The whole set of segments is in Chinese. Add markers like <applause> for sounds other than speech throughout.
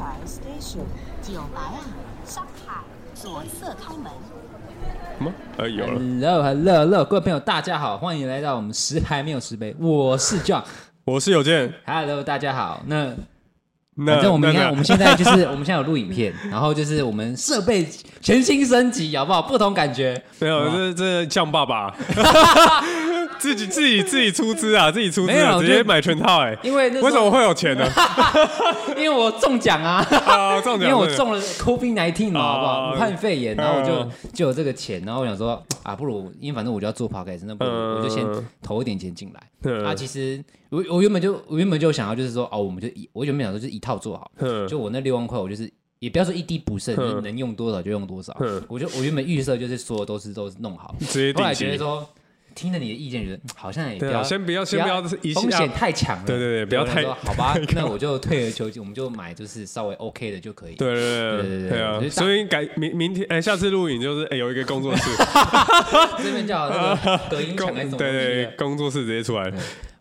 牌 station 九白啊，上海左侧开门。什么？呃，有了。Hello，Hello，Hello，各位朋友，大家好，欢迎来到我们十排没有十杯，我是 John，我是有健。Hello，大家好。那那反正我们你看，我们现在就是我们现在有录影片，然后就是我们设备全新升级，好不好？不同感觉。没有，这这像爸爸，<laughs> 自己自己自己出资啊，自己出资啊，直接买全套哎。因为那为什么会有钱呢？<laughs> 因为我中奖啊，啊，<laughs> 中奖因为我中了 COVID 19嘛，好不好？啊武汉肺炎，然后我就嗯就有这个钱，然后我想说啊，不如因为反正我就要做 podcast，那不如嗯我就先投一点钱进来。嗯啊，其实我我原本就我原本就想要就是说哦，我们就一我原本想说就是一套做好，嗯就我那六万块，我就是也不要说一滴不剩，能用多少就用多少嗯。我就我原本预设就是所有都是都是弄好，后来。觉得说听了你的意见，觉得嗯好像也不要对啊，先不要，先不要一下风险太强了。对对对不要太好吧，<laughs> 那我就退而求其次，我们就买就是稍微 OK 的就可以。对对对对啊所以改明明天哎，下次录影就是哎有一个工作室，<laughs> 这边叫那个隔音墙工还是什么东西 <laughs> 对对的，工作室直接出来。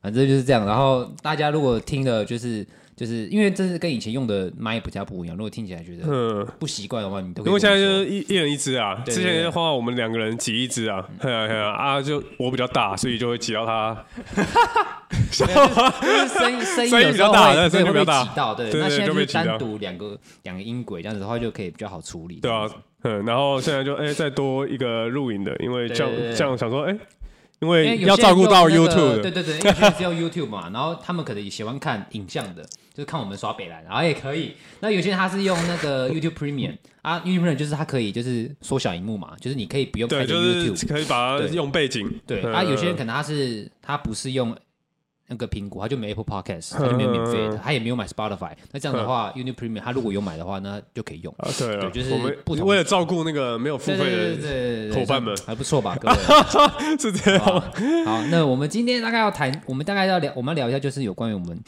反正就是这样。然后大家如果听了，就是就是因为这是跟以前用的麦比较不一样，如果听起来觉得嗯，不习惯的话，你都可以因为现在就是一一人一只啊，之前的话我们两个人挤一只啊，对啊对啊啊，就我比较大，所以就会挤到他。<laughs> 就是声音声音比较大声音比较大挤到，对。那现在就单独两个两个音轨，这样子的话就可以比较好处理。对啊，嗯，然后现在就哎再多一个录影的，因为这样这样想说哎，因因为要照顾到 YouTube 的，对对对，因为有些人是用 YouTube 嘛，<laughs> 然后他们可能也喜欢看影像的，就是看我们刷北蓝，然后也可以。那有些人他是用那个 <laughs> YouTube Premium 啊，YouTube Premium 就是它可以就是缩小荧幕嘛，就是你可以不用对，开着就 YouTube，是可以把它对用背景。嗯对啊，有些人可能他是他不是用那个苹果，他就没 Apple Podcast，他就没有免费的，他也没有买 Spotify。那这样的话，YouTube Premium 他如果有买的话，那就可以用。啊，对就是我们不为了照顾那个没有付费的，伙伴们还不错吧，各位。<laughs> 是这样。好，那我们今天大概要谈，我们大概要聊，我们要聊一下，就是有关于我们，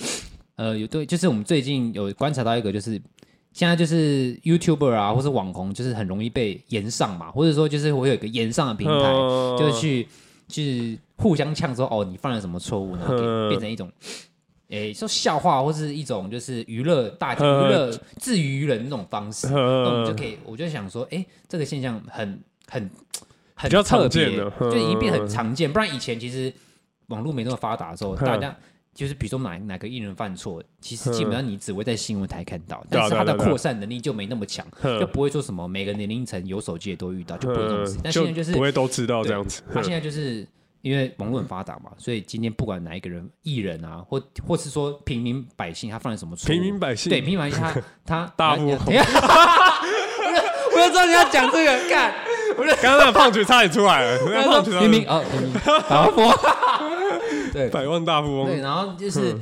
呃，有对，就是我们最近有观察到一个，就是现在就是 YouTuber 啊，或是网红，就是很容易被延上嘛，或者说就是我有一个延上的平台，嗯就是去去互相呛说，哦，你犯了什么错误呢？嗯给变成一种。诶，说笑话或是一种就是娱乐大娱乐自娱于人那种方式，那我们就嗯可以，我就想说，诶，这个现象很很很特别见就已经变很嗯常见。不然以前其实网络没那么发达的时候，嗯大家就是比如说哪哪个艺人犯错，其实基本上你只会在新闻台看到，但是他的扩散能力就没那么强，嗯就不会说什么每个年龄层有手机也都遇到，就不会这种事。但现在就是不会都知道这样子。他现在就是因为网络很发达嘛，所以今天不管哪一个人艺人啊，或或是说平民百姓，他犯了什么错，平民百姓？对平民百姓他 <laughs> 他大 <laughs> 我就知道你要讲这个，干，我就刚刚那个胖橘差点出来了，平民哦，平民百万富翁，对百万大富翁。对，然后就是。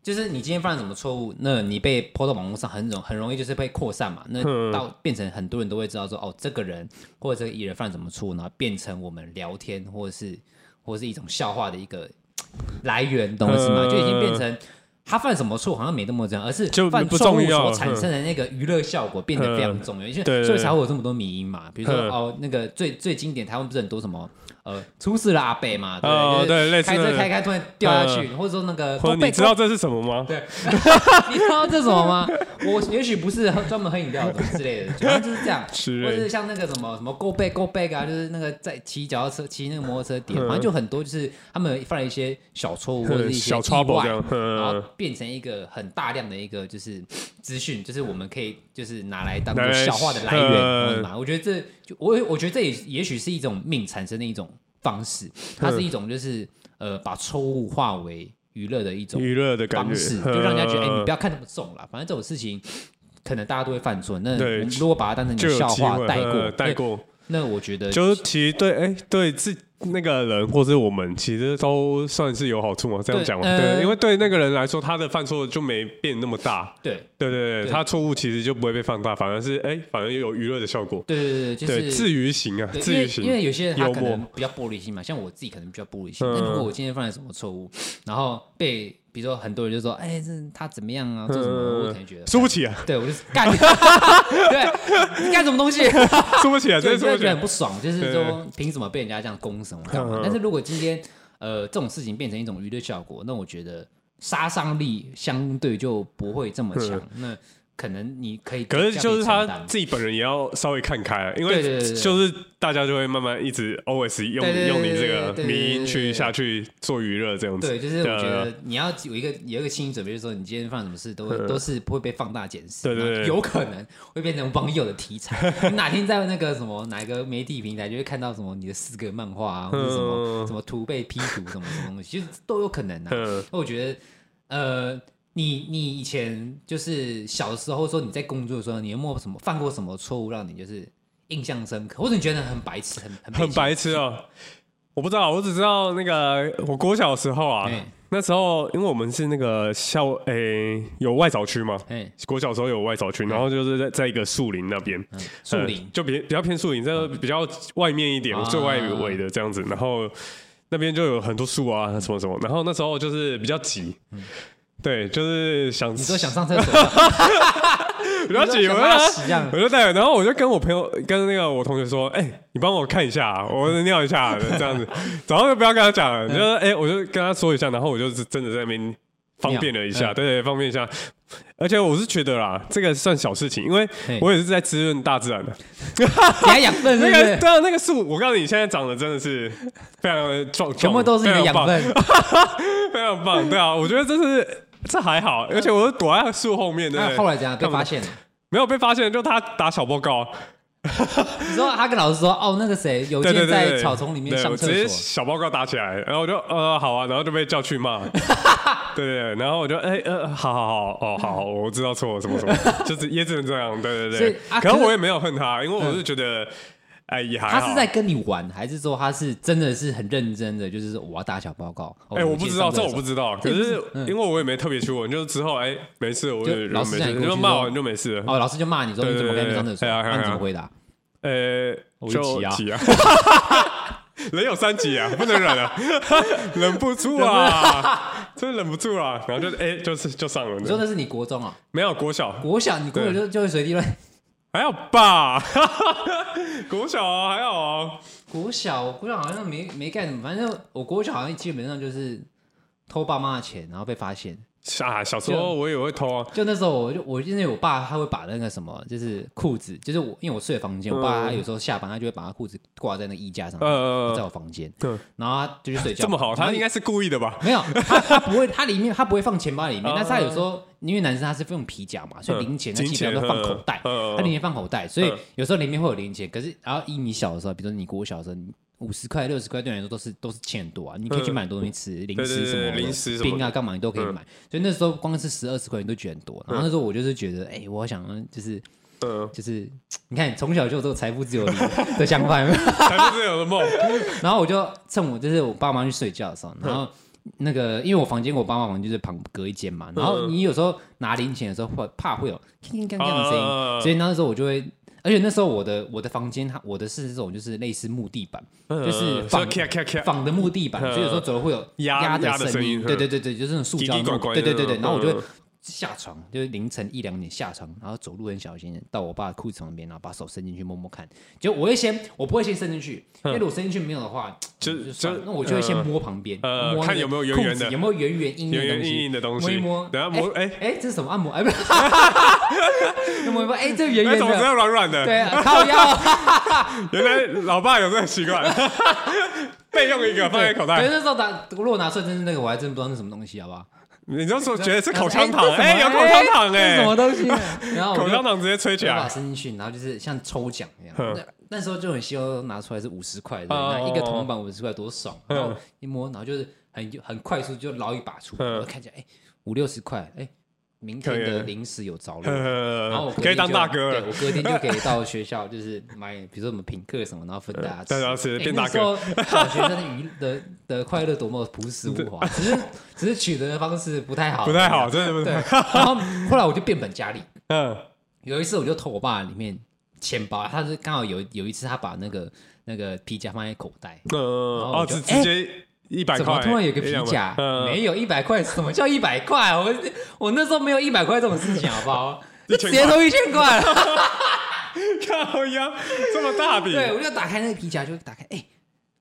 就是你今天犯了什么错误，那你被抛到网络上很容很容易就是被扩散嘛，那嗯到变成很多人都会知道说哦，这个人或者这个艺人犯了什么错误，然后变成我们聊天或者是或者是一种笑话的一个来源，懂我意思吗？嗯就已经变成他犯什么错好像没那么重要，而是就犯错误重要所产生的那个娱乐效果变得非常重要，因为所以才会有这么多迷因嘛，比如说嗯哦那个最最经典台湾不是很多什么。呃，出事了阿北嘛，对，对类似那个开车开开突然掉下去，或者说那个或者你知道这是什么吗？对，<laughs> 你知道这是什么吗？我也许不是喝专门喝饮料的之类的，反正就是这样，<laughs> 是或者是像那个什么什么 Go Back Go Back 啊，就是那个在骑脚踏车、骑那个摩托车点，嗯反正就很多，就是他们犯了一些小错误或者是一些小意 trouble 外这样，嗯然后变成一个很大量的一个就是资讯，就是我们可以就是拿来当做笑话的来嗯源，懂吗？我觉得这就我我觉得这也也许是一种命产生的一种方式，它是一种就是呃把错误化为娱乐的一种娱乐的，方式，就让人家觉得，哎、嗯你不要看那么重啦，反正这种事情可能大家都会犯错。那如果把它当成一个笑话带过，带过。那我觉得就是其实对，哎，对自那个人或是我们，其实都算是有好处嘛。这样讲嘛，对呃，因为对那个人来说，他的犯错就没变那么大。对对对对，对他错误其实就不会被放大，反而是哎，反而有娱乐的效果。对对对，就对，是自娱型啊，自娱型。因为有些人他可能比较玻璃心嘛，像我自己可能比较玻璃心。嗯那、如果我今天犯了什么错误，然后被比如说很多人就说，哎，这他怎么样啊，做什么，嗯我可能觉得输不起啊，对我就是干，<laughs> 对，你干什么东西？输不起啊，就就会觉得很真的输不起啊。不爽，就是说凭什么被人家这样攻什么干嘛嗯？但是如果今天呃这种事情变成一种娱乐效果，那我觉得杀伤力相对就不会这么强。那可能你可以，可是就是他自己本人也要稍微看开，因为就是大家就会慢慢一直 always 用用你这个迷因去下去做娱乐这样子。对，就是我觉得你要有一个有一个心理准备，就是说你今天发生什么事都都是不会被放大检视，对对，有可能会变成网友的题材。你 <laughs> 哪天在那个什么哪一个媒体平台就会看到什么你的四个漫画啊，或者什么什么图被 P 图什么什么东西，其实都有可能啊。那我觉得呃。你你以前就是小的时候，说你在工作的时候，你有没有什么犯过什么错误，让你就是印象深刻，或者你觉得很白痴，很很很白痴哦？我不知道，我只知道那个我国小的时候啊，那时候因为我们是那个校诶有外扫区嘛，国小时候有外扫区，然后就是在在一个树林那边，树林就比比较偏树林，这个比较外面一点，最外围的这样子，然后那边就有很多树啊什么什么，然后那时候就是比较挤。对，就是想你说想上厕所，<laughs> 比较挤，我我就带，然后我就跟我朋友跟那个我同学说，哎、欸，你帮我看一下，我尿一下，<laughs> 这样子，早上就不要跟他讲了，就是哎，我就跟他说一下，然后我就是真的在那边方便了一下，对对，方便一下，而且我是觉得啦，这个算小事情，因为我也是在滋润大自然的，给他养分，<laughs> 那个对啊，那个树，我告诉你，现在长得真的是非常的壮，全部都是你的养分，非常棒，对啊，我觉得这是。这还好，而且我是躲在树后面的。那后来怎样被发现？没有被发现，就他打小报告。<laughs> 你说他跟老师说：“哦，那个谁有天在草丛里面上厕所。”直接小报告打起来，然后我就呃好啊，然后就被叫去骂。<laughs> 对对，然后我就哎呃好好好哦好，<laughs> 我知道错了什么什么，就是也只能这样。对对对，可能我也没有恨他，因为我是觉得。哎，也还好。他是在跟你玩，还是说他是真的是很认真的？就是我要打小报告。哎，我不知道，这我不知道。<laughs> 可是因为我也没特别去问，就是之后哎，没事，我就老师就骂完就没事了。哦，老师就骂你说你怎么跟你上厕所？那你怎么回答？呃，就急啊，<laughs> 人有三急啊，不能忍啊，<laughs> 忍不住啊，真的忍不住啊。然后就哎，就是就上了。你说的是你国中啊？没有国小，国小你国小就就会随地乱。还好吧，<laughs> 国小啊，还好啊。国小，国小好像没没干什么，反正我国小好像基本上就是偷爸妈的钱，然后被发现。啊，小时候我也会偷啊。就那时候，我就我因为我爸他会把那个什么，就是裤子，就是我因为我睡的房间，我爸他有时候下班他就会把他裤子挂在那衣架上，呃，在我房间，对，然后他就去睡觉。这么好，他应该是故意的吧？没有，他 <laughs> 他不会，他里面他不会放钱包里面，但是他有时候因为男生他是用皮夹嘛，所以零钱他基本上都放口袋，他零钱放口袋，所以有时候里面会有零钱。可是然后以你小的时候，比如说你国小的时候。五十块、六十块对你来说都是都是钱很多啊！你可以去买很多东西吃，零食什么、零食、冰啊，干嘛你都可以买。所以那时候光是十二十块你都觉得很多。然后那时候我就是觉得，哎，我想就是，就是你看从小就有这个财富自由的想法，<laughs> 财富自由的梦。然后我就趁我就是我爸妈去睡觉的时候，然后那个因为我房间我爸妈房间就是旁隔一间嘛，然后你有时候拿零钱的时候会怕会有叮叮当当的声音，所以那时候我就会。而且那时候我的我的房间，它我的是这种就是类似木地板，就是仿仿的木地板，所以有时候走路会有压的声音。对对对对，就是那种塑胶。对对对对，然后我就会下床，就是凌晨一两点下床，然后走路很小心，到我爸裤子旁边，然后把手伸进去摸摸看。就我会先，我不会先伸进去，因为如果伸进去没有的话，就就那我就会先摸旁边，摸看有没有圆圆的，有没有圆圆硬硬的东西，摸一摸。等下摸，哎哎，这是什么按摩？哎不。<laughs> 摸一摸，哎，这圆圆的，怎么这样软软的？对啊，靠腰。<laughs> 原来老爸有这个习惯，<laughs> 备用一个放在口袋。对，那时候拿，如果拿出来真是那个，我还真不知道是什么东西，好不好？你就说觉得是口香糖，哎，有口香糖，哎，什么东西？<laughs> 然后口香糖直接吹起来，把它伸进去，然后就是像抽奖一样。那那时候就很希望拿出来是五十块，那一个铜板五十块多爽。然后一摸，然后就是很很快速就捞一把出来，看起来哎五六十块，哎。明天的零食有着落，然后我可以当大哥了。对，我隔天就可以到学校，就是买，比如说什么品客什么，然后分大家吃。对，然后是变大哥。小学生的娱的的快乐多么朴实无华，只是只是取得的方式不太好，不太好，真的不太好。然后后来我就变本加厉。<laughs> 嗯，有一次我就偷我爸里面钱包，他是刚好有有一次他把那个那个皮夹放在口袋，嗯，哦，直直接。一百块？怎么突然有个皮夹？没有一百块？什么叫一百块？我我那时候没有一百块这种事情，好不好？<laughs> 直接都一千块，<laughs> 靠呀，这么大笔？对，我就打开那个皮夹，就打开，哎，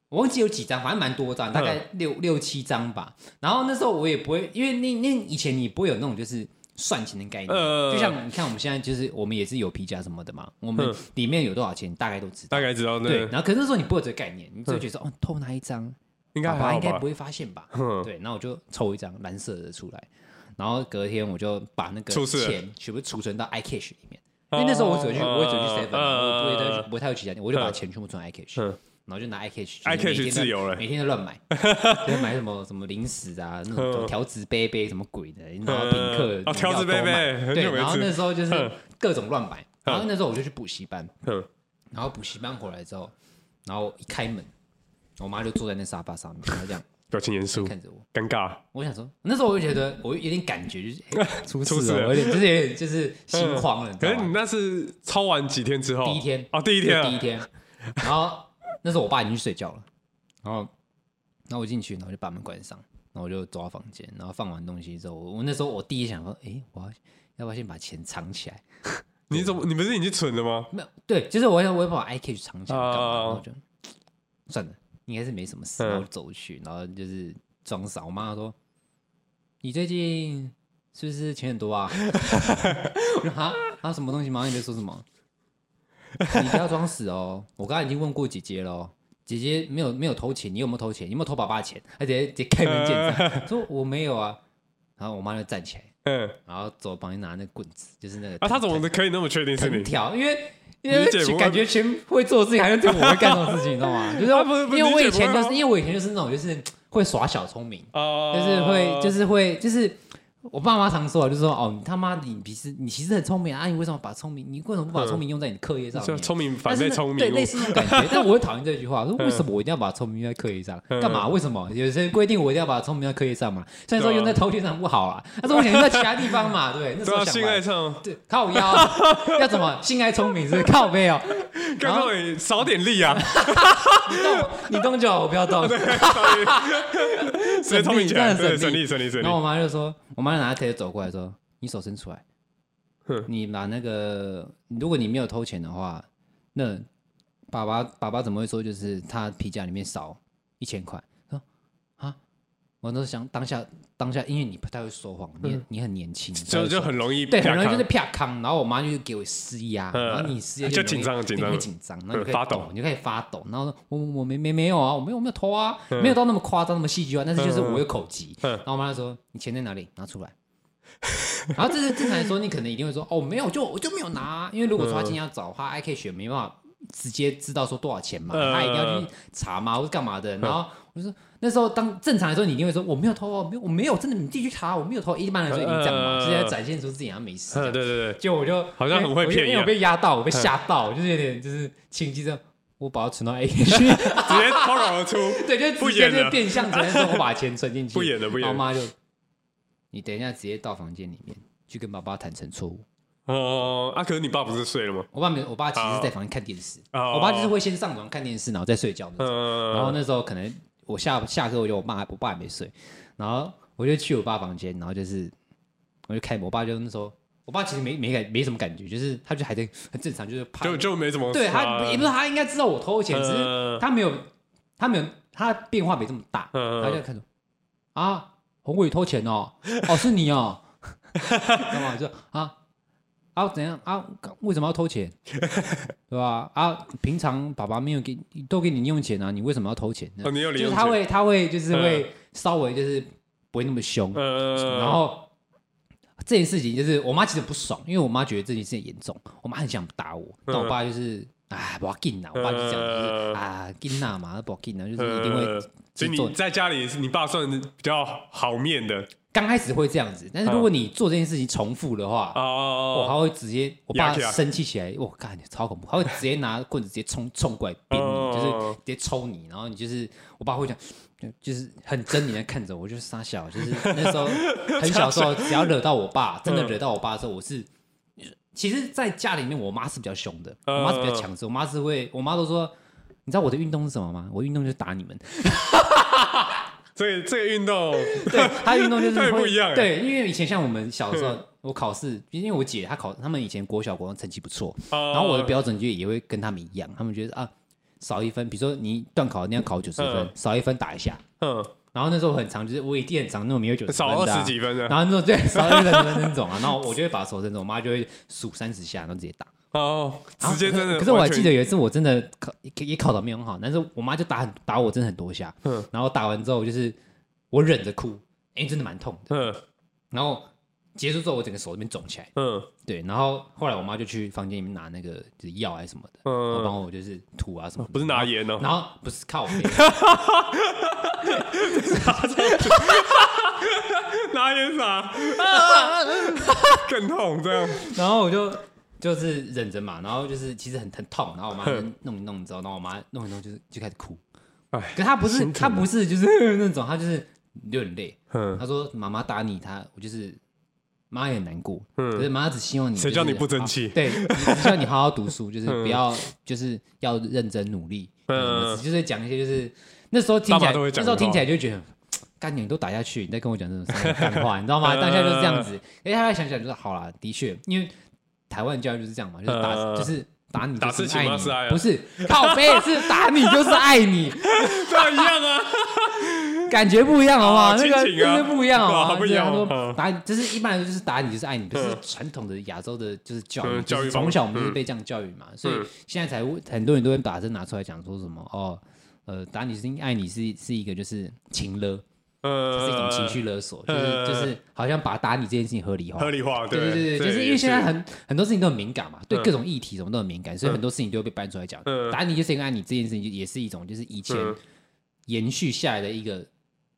我忘记有几张，反正蛮多张，大概六六七张吧。然后那时候我也不会，因为那那以前你不会有那种就是算钱的概念，呃就像你看我们现在就是我们也是有皮夹什么的嘛，我们里面有多少钱，大概都知道，大概知道对。然后可是那时候你不会有这个概念，你只会觉得说哦，偷拿一张，应该爸爸应该不会发现吧？<laughs> 嗯。对，然后我就抽一张蓝色的出来，然后隔天我就把那个出事了。钱全部储存到 iCash 里面，因为那时候我只会去，我也只会去 Seven，我不会太不会太有其他店，我就把钱全部存 iCash，嗯。然后就拿 iCash，iCash 自由了。每天都乱买，<laughs> 就买什么什么零食啊，那种调子杯杯什么鬼的，然后品客哦条子杯杯很对，没然后那时候就是嗯。各种乱买，然后那时候我就去补习班，嗯。然后补习班回来之后，然后一开门，我妈就坐在那沙发上面，然后这样 <laughs> 表情严肃，看着我。尴尬。我想说，那时候我就觉得我有点感觉，就是、<laughs> 欸、出事了，有点就是有点就是 <laughs> 心慌了？可是你那是抄完几天之后？第一天哦，第一天啊，第一天，然后那时候我爸已经去睡觉了，然后然后我进去，然后就把门关上，然后我就走到房间，然后放完东西之后，我那时候我第一想说，哎、欸，我要要不要先把钱藏起来？你怎么？你不是已经存了吗？没有，对，就是我要我要把 iCash 藏起来然后就算了，应该是没什么事，嗯然后走去，然后就是装傻。我妈说：“你最近是不是钱很多啊？” <laughs> 我说：“啊啊，什么东西？妈，你在说什么？你不要装死哦！我刚才已经问过姐姐了哦，姐姐没有没有偷钱，你有没有偷钱？你有没有偷爸爸的钱？而且直接开门见山说我没有啊。然后我妈就站起来，嗯，然后走旁边拿那个棍子，就是那个啊，他怎么可以那么确定是你？因为因为感觉全会做的事情，好像只有我会干这种事情，你知道吗？<laughs> 就是因为我以前就是因为我以前就是那种就是会耍小聪明，哦，就是会就是会就是我爸妈常说啊，就是说哦，你他妈你其实你其实很聪明啊，你为什么把聪明你为什么不把聪明用在你的课业上聪明反被聪明，对，类似那种感觉。但我会讨厌这句话，说为什么我一定要把聪明用在课业上？嗯干嘛？为什么？有些规定我一定要把聪明用在课业上嘛？虽然说用在偷窃上不好啊，但是我想用在其他地方嘛，对？那时候性爱上，对靠腰 <laughs> 要怎么性爱聪明是靠背哦？然后你少点力啊，你动你动就好，我不要动。<laughs> <laughs> 直接聪明起来，对，省真的省力力省力省力然后。我妈就说，我妈拿着铁走过来说：“你手伸出来哼，你拿那个，如果你没有偷钱的话，那爸爸爸爸怎么会说就是他皮夹里面少一千块？”我都想当下当下，因为你不太会说谎，你很你很年轻，就就很容易对，很容易就是啪啪康，然后我妈就给我施压，嗯。然后你施压就紧张紧张。紧张，然后你就开始嗯发抖。抖，你就开始发抖，然后说我我没没没有啊，我没有我没有偷啊，嗯。没有到那么夸张那么戏剧化，但是就是我有口疾，嗯。然后我妈就说你钱在哪里？拿出来。<laughs> 然后这是正常来说，你可能一定会说哦没有，就我就没有拿啊，因为如果说他今天要找的话，I K 选没办法直接知道说多少钱嘛，嗯。他一定要去查嘛，或是干嘛的。然后我就说那时候当正常来说，你一定会说我没有偷哦，没有我没有，真的你自己去查，我没有偷。一般来说一定这样嘛，直接展现出自己好像没事对对对，就我就好像很会骗因为我被压到，我被吓到，就是有点就是情急症，我把它存到 A 去，<laughs> 直接脱口而出，<laughs> 对，就是直接就变相只能说我把钱存进去，不演了不演我妈就，你等一下直接到房间里面去跟爸爸坦诚错误。哦，啊，可是你爸不是睡了吗？我爸没，我爸其实是在房间看电视，哦我爸就是会先上床看电视，然后再睡觉。嗯，然后那时候可能我下下课，我就我爸我爸还没睡，然后我就去我爸房间，然后就是我就开门，我爸就那时候，我爸其实没没感没什么感觉，就是他就还在很正常，就是怕就就没怎么对他啊也不是他应该知道我偷钱，只是嗯。他没有他没有他变化没这么大，嗯他就看着啊宏伟偷钱哦，哦是你哦，<laughs> 干嘛就啊啊怎样？啊为什么要偷钱，<laughs> 对吧？啊平常爸爸没有给都给你零用钱啊，你为什么要偷钱？哦你有零就是他会他会就是会稍微就是不会那么凶，嗯，然后这件事情就是我妈其实不爽，因为我妈觉得这件事情严重，我妈很想打我，但我爸就是啊不要紧呐，我爸就讲就是啊紧呐嘛，不要紧呐，就是一定会呃所以你在家里是你爸算比较好面的？刚开始会这样子，但是如果你做这件事情重复的话，我还哦，会直接我爸生气起来，我靠，超恐怖，他会直接拿棍子直接冲冲过来扁哦你，就是直接抽你，然后你就是我爸会讲。就就是很狰狞的看着我，就是傻小，就是那时候 <laughs> 很小时候，只要惹到我爸，真的惹到我爸的时候，我是其实，在家里面，我妈是比较凶的，我妈是比较强势，我妈是会，我妈都说，你知道我的运动是什么吗？我运动就是打你们，<laughs> 这个这个运动。<laughs> 对，她运动就是会 <laughs> 不一样欸对，因为以前像我们小时候，我考试，因为我姐她考，他们以前国小国中成绩不错，然然后我的标准就也会跟他们一样，他们觉得啊，少一分，比如说你段考你要考九十分嗯，少一分打一下。嗯，然然后那时候很长，就是我一定很长那种没有九十分少二十几分的。然后那种对少二十分那种啊，然后我就会把手伸着，我妈就会数三十下，然后直接打。哦，直接真的。可是我还记得有一次我真的考也考的没有很好，但是我妈就打很打我真的很多下。嗯。然后打完之后就是我忍着哭，因为真的蛮痛的。嗯。然后。结束之后，我整个手这边肿起来。嗯，对。然后后来我妈就去房间里面拿那个就是药还是什么的，嗯，帮我就是涂啊什么。不是拿盐哦。然后不是靠。<laughs> <laughs> 拿盐啥？<laughs> 更痛这样。然后我就就是忍着嘛，然后就是其实很疼痛，然后我妈弄一弄之后，然后我妈弄一弄就是就开始哭。哎，可她不是她不是就是那种，她就是流眼泪。嗯，她说妈妈打你，她我就是。妈也很难过，嗯，可是妈只希望你，谁叫你不争气？对，只希望你好好读书，就是不要，就是要认真努力，嗯，就是讲一些，就是那时候听起来，那时候听起来就觉得，<tsk> 干你都打下去，你再跟我讲这种干话，你知道吗？<laughs> 当下就是这样子，哎，他想想就是好了，的确，因为台湾教育就是这样嘛，就是打，就是打你就是爱你，不是靠背，是打你就是爱你，这样一样啊。感觉不一样好吗？那个真的不一样好吗？这样说打，就是一般就是打你就是爱你，就是传统的亚洲的就是教育，就是从小我们就是被这样教育嘛，所以现在才很多人都会把这拿出来讲，说什么哦，呃，打你是因为爱你是是一个就是情勒，呃，是一种情绪勒索，就是就是好像把打你这件事情合理化，合理化，对对对，就是因为现在很很多事情都很敏感嘛，对各种议题什么都很敏感，所以很多事情都会被搬出来讲。打你就是因为爱你这件事情，也是一种就是以前延续下来的一个。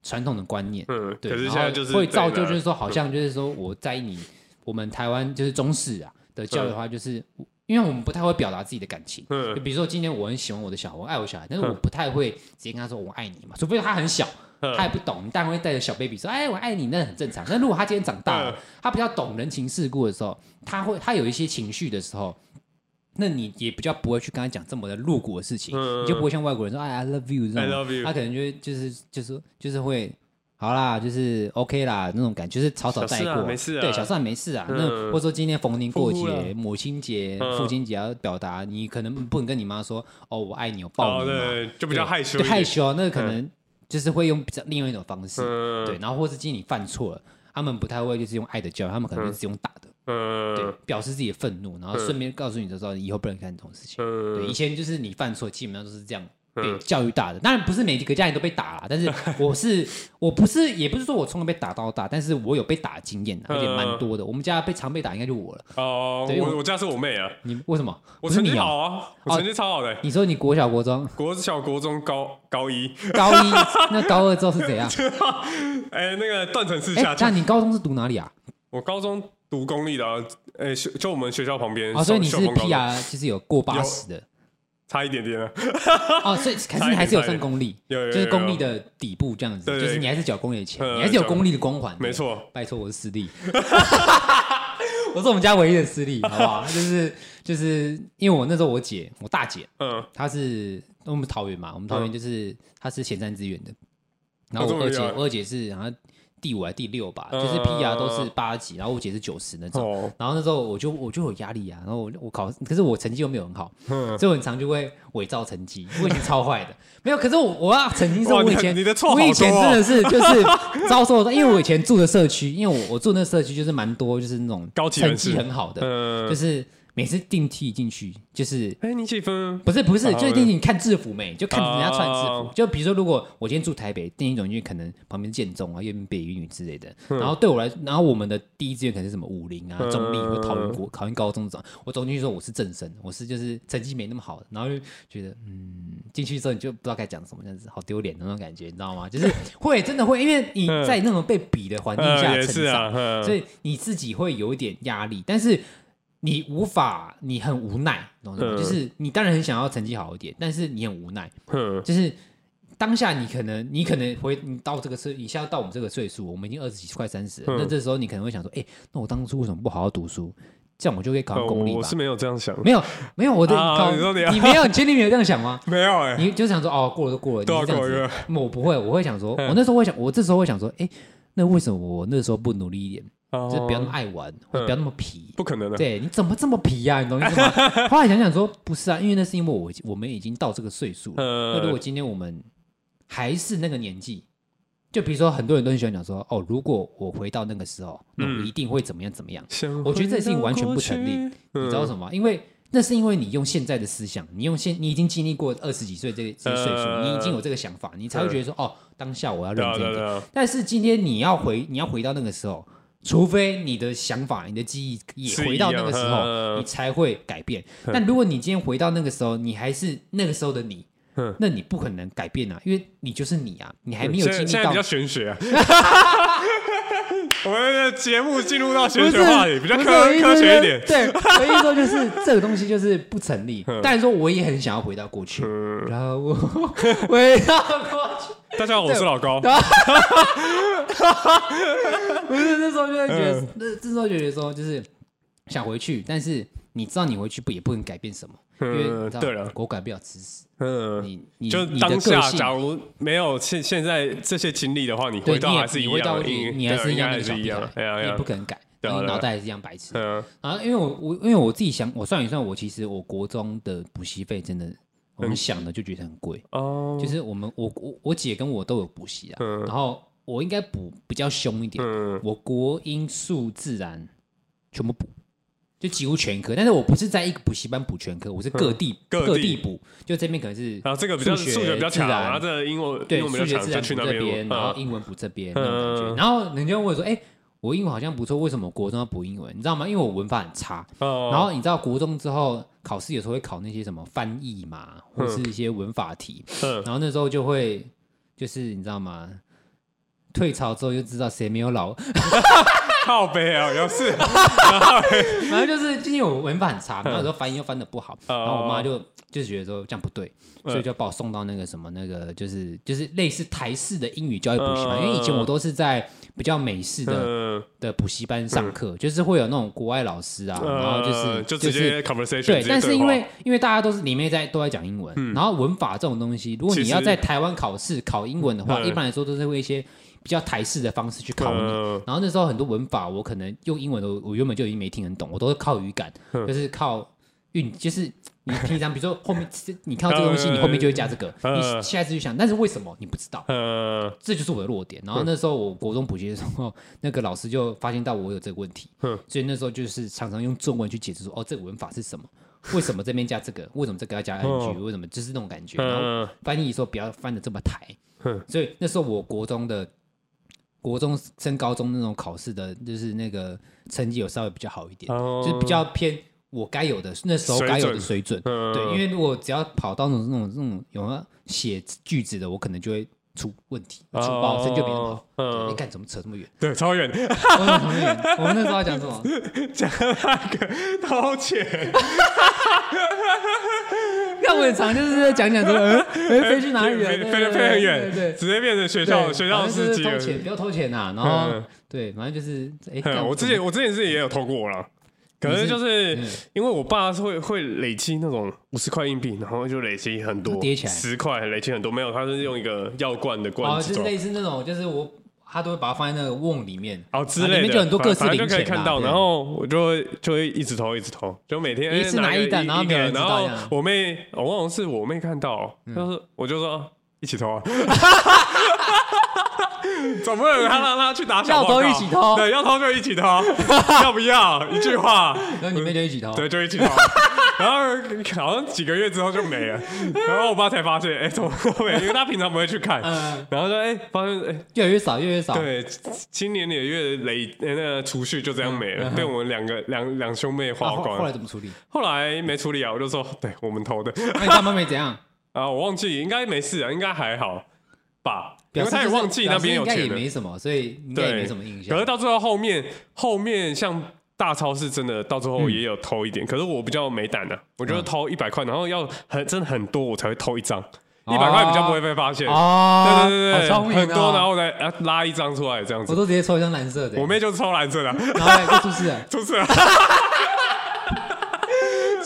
传统的观念，嗯，对，然后会造就，就是说，好像就是说，我在意你，我们台湾就是中式啊的教育的话，就是因为我们不太会表达自己的感情，嗯，就比如说今天我很喜欢我的小孩，我爱我小孩，但是我不太会直接跟他说我爱你嘛，除非他很小，他也不懂，你当然会带着小 baby 说，哎，我爱你，那很正常。那如果他今天长大了，他比较懂人情世故的时候，他会他有一些情绪的时候。那你也比较不会去跟他讲这么的露骨的事情，嗯、你就不会像外国人说哎，I love you 这种，他可能就会就是就是就是会好啦，就是 OK 啦那种感觉，就是草草带过，啊、没事啊，对，小事没事啊。嗯、那或者说今天逢年过节、母亲节、父亲节要表达，你可能不能跟你妈说哦，我爱你，我抱你就比较害羞，害羞，那可能就是会用比较另外一种方式，嗯、对，然后或是今天你犯错了，他们不太会就是用爱的教育，他们可能就是用打的。嗯，对，表示自己的愤怒，然后顺便告诉你的时候，以后不能干这种事情。嗯，对，以前就是你犯错，基本上都是这样被教育大的。当然不是每个家庭都被打啦，但是我是，<laughs> 我不是，也不是说我从来被打到大，但是我有被打的经验，而且蛮多的。我们家被常被打，应该就我了。哦，我我家是我妹啊。你为什么？我成绩好啊，我成绩超好的。你说你国小、国中？国小、国中、高高一、高一，<laughs> 那高二之后是怎样？<laughs> 哎，那个断层式下降。那你高中是读哪里啊？我高中。读公立的，哎，就我们学校旁边。哦所以你是 PR，其实有过八十的，差一点点了。哦，所以 <laughs> 可是你还是有算公立，就是功力的底部这样子，就是你还是缴公立的钱，你还是有功力。的光环。没错，拜托我是私立，<laughs> 我是我们家唯一的私立，<laughs> 好不好？就是就是因为我那时候我姐，我大姐，嗯，她是我们桃园嘛，我们桃园就是她是前三志愿的，然后我二姐，我二姐是好像。第五还是第六吧，就是 PR 都是八级，然后我姐是九十那种，然后那时候我就我就有压力啊，然后我我考，可是我成绩又没有很好，所以我很常就会伪造成绩，我以前超坏的，<laughs> 没有，可是我我要澄清是我以前我以前真的是 <laughs> 就是遭受的，因为我以前住的社区，因为我我住那社区就是蛮多就是那种成绩很好的，就是。每次定期进去就是，哎，你几分？不是不是，就是定期你看制服没？就看人家穿制服。就比如说，如果我今天住台北，电梯走进去可能旁边建中啊、右边北一女之类的。然后对我来，然后我们的第一志愿可能是什么武林啊、中立或桃园国、桃园高中这种。我走进去说我是正生，我是就是成绩没那么好的，然后就觉得嗯，进去之后你就不知道该讲什么，这样子好丢脸的那种感觉，你知道吗？就是 <laughs> 会真的会，因为你在那种被比的环境下成长，所以你自己会有一点压力，但是。你无法，你很无奈，懂吗？就是你当然很想要成绩好一点，但是你很无奈。就是当下你可能，你可能会，你到这个岁，你现在到我们这个岁数，我们已经二十几快三十了。那这时候你可能会想说，哎，那我当初为什么不好好读书？这样我就可以考上公立吧？我是没有这样想，没有，没有，我的考你没有，你确定没有这样想吗？<laughs> 没有哎，你就想说，哦，过了就过了，你这样子。我不会，我会想说，我那时候会想，我这时候会想说，哎，那为什么我那时候不努力一点？就不要那么爱玩，或不要那么皮，不可能的。对，你怎么这么皮呀？你懂意思吗？<laughs> 后来想想说，不是啊，因为那是因为我我们已经到这个岁数了。那如果今天我们还是那个年纪，就比如说很多人都很喜欢讲说，哦，如果我回到那个时候，那我一定会怎么样怎么样。我觉得这事情完全不成立，你知道什么？因为那是因为你用现在的思想，你用现你已经经历过二十几岁这个这个岁数，你已经有这个想法，你才会觉得说，哦，当下我要认真一点。但是今天你要回你要回到那个时候，除非你的想法、你的记忆也回到那个时候，你才会改变。但如果你今天回到那个时候，你还是那个时候的你。那你不可能改变啊，因为你就是你啊，你还没有经历到。现在比较玄学啊。<laughs> 我们的节目进入到玄学话题，比较科科学一点。对，所以说就是这个东西就是不成立。<laughs> 但是说我也很想要回到过去，然后我 <laughs> 回到过去。大家好，我是老高。<laughs> 不是那时候就会觉得，那这时候就觉得说就是想回去，但是你知道你回去不也不能改变什么，<laughs> 因为对了，狗改不了吃屎。嗯，你你就当下，假如没有现现在这些经历的话，你回到还是一样，你你还是一样，还是一样，你也不可能改，你脑袋还是一样白痴。嗯，然后因为我我因为我自己想，我算一算，我其实我国中的补习费真的，我们想的就觉得很贵哦。就是我们我我我姐跟我都有补习啊，然后我应该补比较凶一点，我国英数自然全部补。就几乎全科，但是我不是在一个补习班补全科，我是各地各地补。就这边可能是啊，这个比较数学比较强，然后这个英文对数学自然补这边，然后英文补这边 <laughs> 那种感觉。然后人家问我说：“哎，我英文好像不错，为什么国中要补英文？你知道吗？因为我文法很差。然后你知道国中之后考试有时候会考那些什么翻译嘛，或是一些文法题。然后那时候就会就是你知道吗？退潮之后就知道谁没有老。<laughs> ”靠北啊，有事，<laughs> 反正就是今天我文法很差，然后说翻译又翻的不好，然后我妈就就觉得说这样不对，所以就把我送到那个什么那个就是就是类似台式的英语教育补习班，因为以前我都是在比较美式的的补习班上课，就是会有那种国外老师啊，然后就是就直接 conversation 对，但是因为因为大家都是里面在都在讲英文，然后文法这种东西，如果你要在台湾考试考英文的话，一般来说都是会一些。比较台式的方式去考你，然后那时候很多文法我可能用英文的，我原本就已经没听很懂，我都是靠语感，<laughs> 就是靠运，就是你平常比如说后面你看到这个东西，你后面就会加这个，<laughs> 你下一次就想，但是为什么你不知道？这就是我的弱点。然后那时候我国中补习的时候，那个老师就发现到我有这个问题，<laughs> 所以那时候就是常常用中文去解释说，哦，这个文法是什么？为什么这边加这个？为什么这个要加 ing？为什么就是那种感觉？然后翻译说不要翻的这么台，所以那时候我国中的。国中升高中那种考试的，就是那个成绩有稍微比较好一点，就是比较偏我该有的那时候该有的水准。对，因为如果只要跑到那种那种那种有没有写句子的，我可能就会出问题，出包，成绩就没那么好。你看怎么扯这么远？对，超远。我们超远。我们那时候要讲什么？<laughs> 讲那个掏钱。那我很常就是在讲讲说，哎，飞去哪里了？飞飞飞很远，对，直接变成学校学校司机。偷钱，不要偷钱呐！然后，对，反正就是，哎，我之前我之前是也有偷过了，可能就是因为我爸是会会累积那种五十块硬币，然后就累积很多，叠起来十块累积很多，没有，他是用一个药罐的罐子，就是类似那种，就是我。他都会把它放在那个瓮里面，哦之类的，里面就很多各式零钱，就可以看到。然后我就会就会一直投，一直投，就每天一次拿一袋，然后没人。然后我妹，我忘了是我妹看到，就是我就说一起偷啊，总不能他让他去打小报告，要偷一起偷，对，要偷就一起偷，<laughs> 要不要？一句话，然后你妹就一起偷，对，就一起偷。<laughs> 然后好像几个月之后就没了，<laughs> 然后我爸才发现，哎，怎么都没？因为他平常不会去看，然后说，哎，发现，哎，越来越少，越来越少。对，今年也月累，那个储蓄就这样没了，被我们两个两两兄妹花光。后来怎么处理？后来没处理啊，我就说，对我们偷的。那你爸妈没怎样？啊，我忘记，应该没事啊，应该还好吧？因为他也忘记那边有钱也没什么，所以应该也没什么印象。可是到最后后面，后面像。大超市真的到最后也有偷一点，可是我比较没胆的，我觉得偷一百块，然后要很真的很多，我才会偷一张，一百块比较不会被发现。哦，对对对对，很多，然后来拉一张出来这样子。我都直接抽一张蓝色的。我妹就是抽蓝色的，然后就出事了，<laughs> 出事了。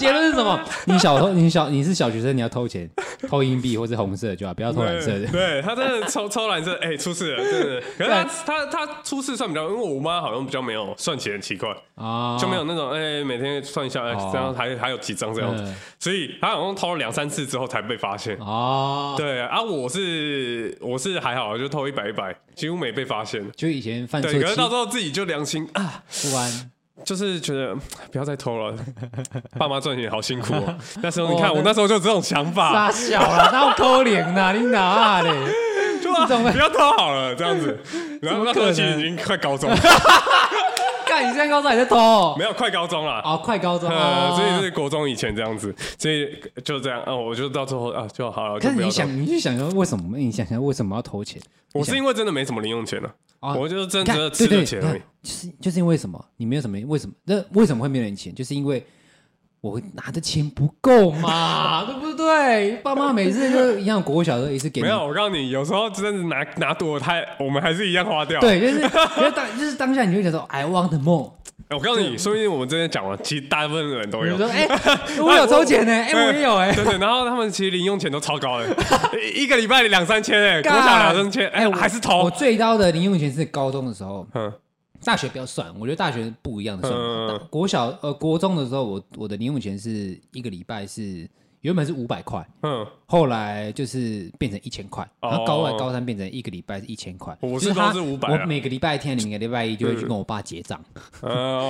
结论是什么？<laughs> 你小偷，你小你是小学生，你要偷钱，<laughs> 偷硬币或是红色就好，不要偷蓝色的。对，他真的抽抽 <laughs> 蓝色，哎，出事了，真的。可是他他他出事算比较，因为我妈好像比较没有算钱很奇怪啊，就没有那种哎每天算一下，哎这样还还有几张这样子，所以他好像偷了两三次之后才被发现哦。对啊，我是我是还好，就偷一百一百，几乎没被发现。就以前犯错，对，可是到时候自己就良心啊不安。就是觉得不要再偷了，<laughs> 爸妈赚钱好辛苦哦。<laughs> 那时候你看，我那时候就这种想法。傻小了，那我偷脸呐？你哪嘞？<laughs> 不要偷好了，这样子。然后那时候已经快高中了。看你现在高中还在偷？<laughs> 没有，快高中了。哦，快高中。<laughs> 所以是国中以前这样子，所以就这样。啊，我就到最后啊就好了。可是你想，你去想说为什么？你想想为什么要偷钱？我是因为真的没什么零用钱了。啊我就是真的吃的钱而已。就是就是因为什么？你没有什么？为什么？那为什么会没有人钱？就是因为我拿的钱不够嘛，<laughs> 对不对？爸妈每次就一样，国小的时候也是给。没有，我告诉你，有时候真的拿拿多了，他我们还是一样花掉。对，就是就是当就是当下你会觉得说，I want more。我告诉你，说不定我们这边讲了，其实大部分的人都有。说，哎，<laughs> 我有抽钱呢，哎，我也有哎。对对，然后他们其实零用钱都超高的，<laughs> 一个礼拜两三千哎，国小两三千，哎，还是投。我最高的零用钱是高中的时候，嗯，大学不要算，我觉得大学不一样的算。国小呃国中的时候，我我的零用钱是一个礼拜是。原本是五百块，嗯，后来就是变成一千块，然后高二、高三变成一个礼拜是一千块。我是都是五百，我每个礼拜天、每个礼拜一就会去跟我爸结账，<laughs>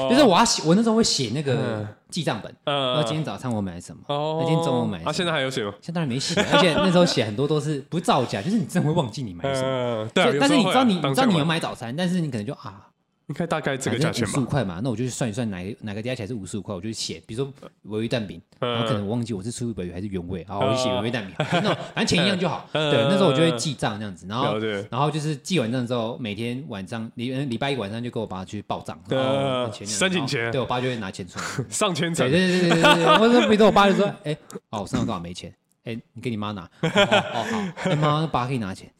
就是我要写，我那时候会写那个记账本，然后今天早餐我买什么，那今天中午买什么。啊，现在还有写吗？现在当然没写，而且那时候写很多都是不造假，就是你真的会忘记你买什么。对，但是你知道你你知道你有买早餐，但是你可能就啊。应该大概这个价钱吧，五十五块嘛，那我就去算一算哪个哪个加起来是五十五块，我就写，比如说鮪鱼蛋饼，然后可能我忘记我是吃鮪鱼还是原味，好，我就写鮪鱼蛋饼，<laughs> 那反正钱一样就好。对，那时候我就会记账这样子，然后然后就是记完账之后，每天晚上礼礼拜一晚上就跟我爸去报账，然后申请钱，对我爸就会拿钱出来，<laughs> 上千层，对对对对对，或者比如说我爸就说，哎，哦，我身上多少没钱，哎，你给你妈拿，哦好，你妈爸可以拿钱。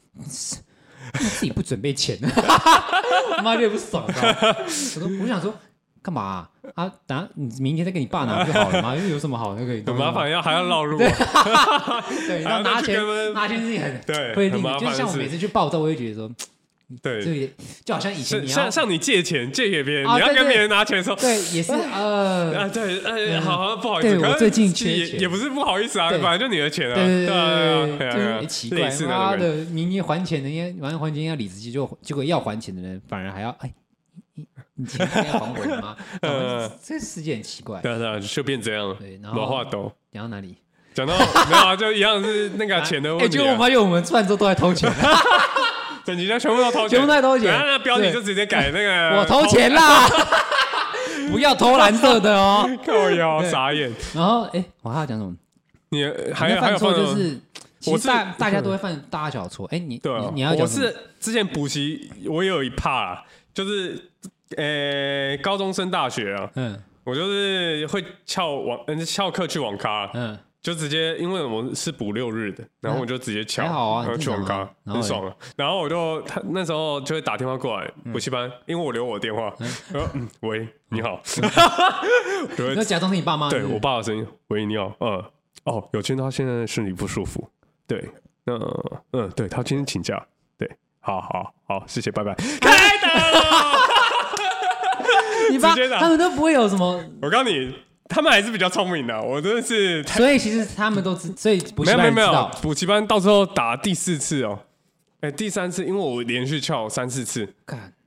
自己不准备钱，我 <laughs> 妈就不爽。我说，我想说，干嘛啊？等下你明天再给你爸拿就好了嘛。因为有什么好那个？很麻烦，要还要绕路。对，<laughs> 然后拿钱拿钱自己很对，会就像我每次去报道，我会觉得说。对，就好像以前像像你借钱借给别人，你要跟别人拿钱的时候，对，也是 <laughs> 呃啊，对，呃，好好不好意思，我最近缺钱，也不是不好意思啊，反正就你的钱啊，对对对对，就奇怪，妈的，明明还钱的，人家完还钱要理直气就，结果要还钱的人反而还要哎，你你今天要还我的吗？<laughs> 这世界很奇怪，对对，就变这样了，对，然后讲到哪里？讲到没有啊，就一样是那个钱的问题，结果我发现我们赚之后都在偷钱。<laughs> 整集家全部都偷钱，全部都在偷钱。然后那标题就直接改那个，我偷钱啦，不要偷蓝色的哦。<laughs> 靠腰，傻眼。然后，哎，我还要讲什么？你还有犯错就是，其实大大家都会犯大小错。哎，你对，你要讲我是之前补习，我也有一怕，就是呃，高中升大学啊，嗯，我就是会翘网，嗯，翘课去网咖，嗯。就直接，因为我们是补六日的，然后我就直接抢，然后去网咖，很爽啊。然后我就他那时候就会打电话过来补习班，因为我留我电话，说嗯，喂，你好，<laughs> 那假装是你爸妈，对我爸的声音，喂，你好，嗯，哦，有听到他现在身体不舒服，对，嗯嗯，对他今天请假，对，好好好，谢谢，拜拜，<laughs> 开打了，你爸他们都不会有什么，我告诉你。他们还是比较聪明的，我真的是。所以其实他们都知，所以补习班没有没有补习班到时候打第四次哦，哎，第三次，因为我连续翘三四次，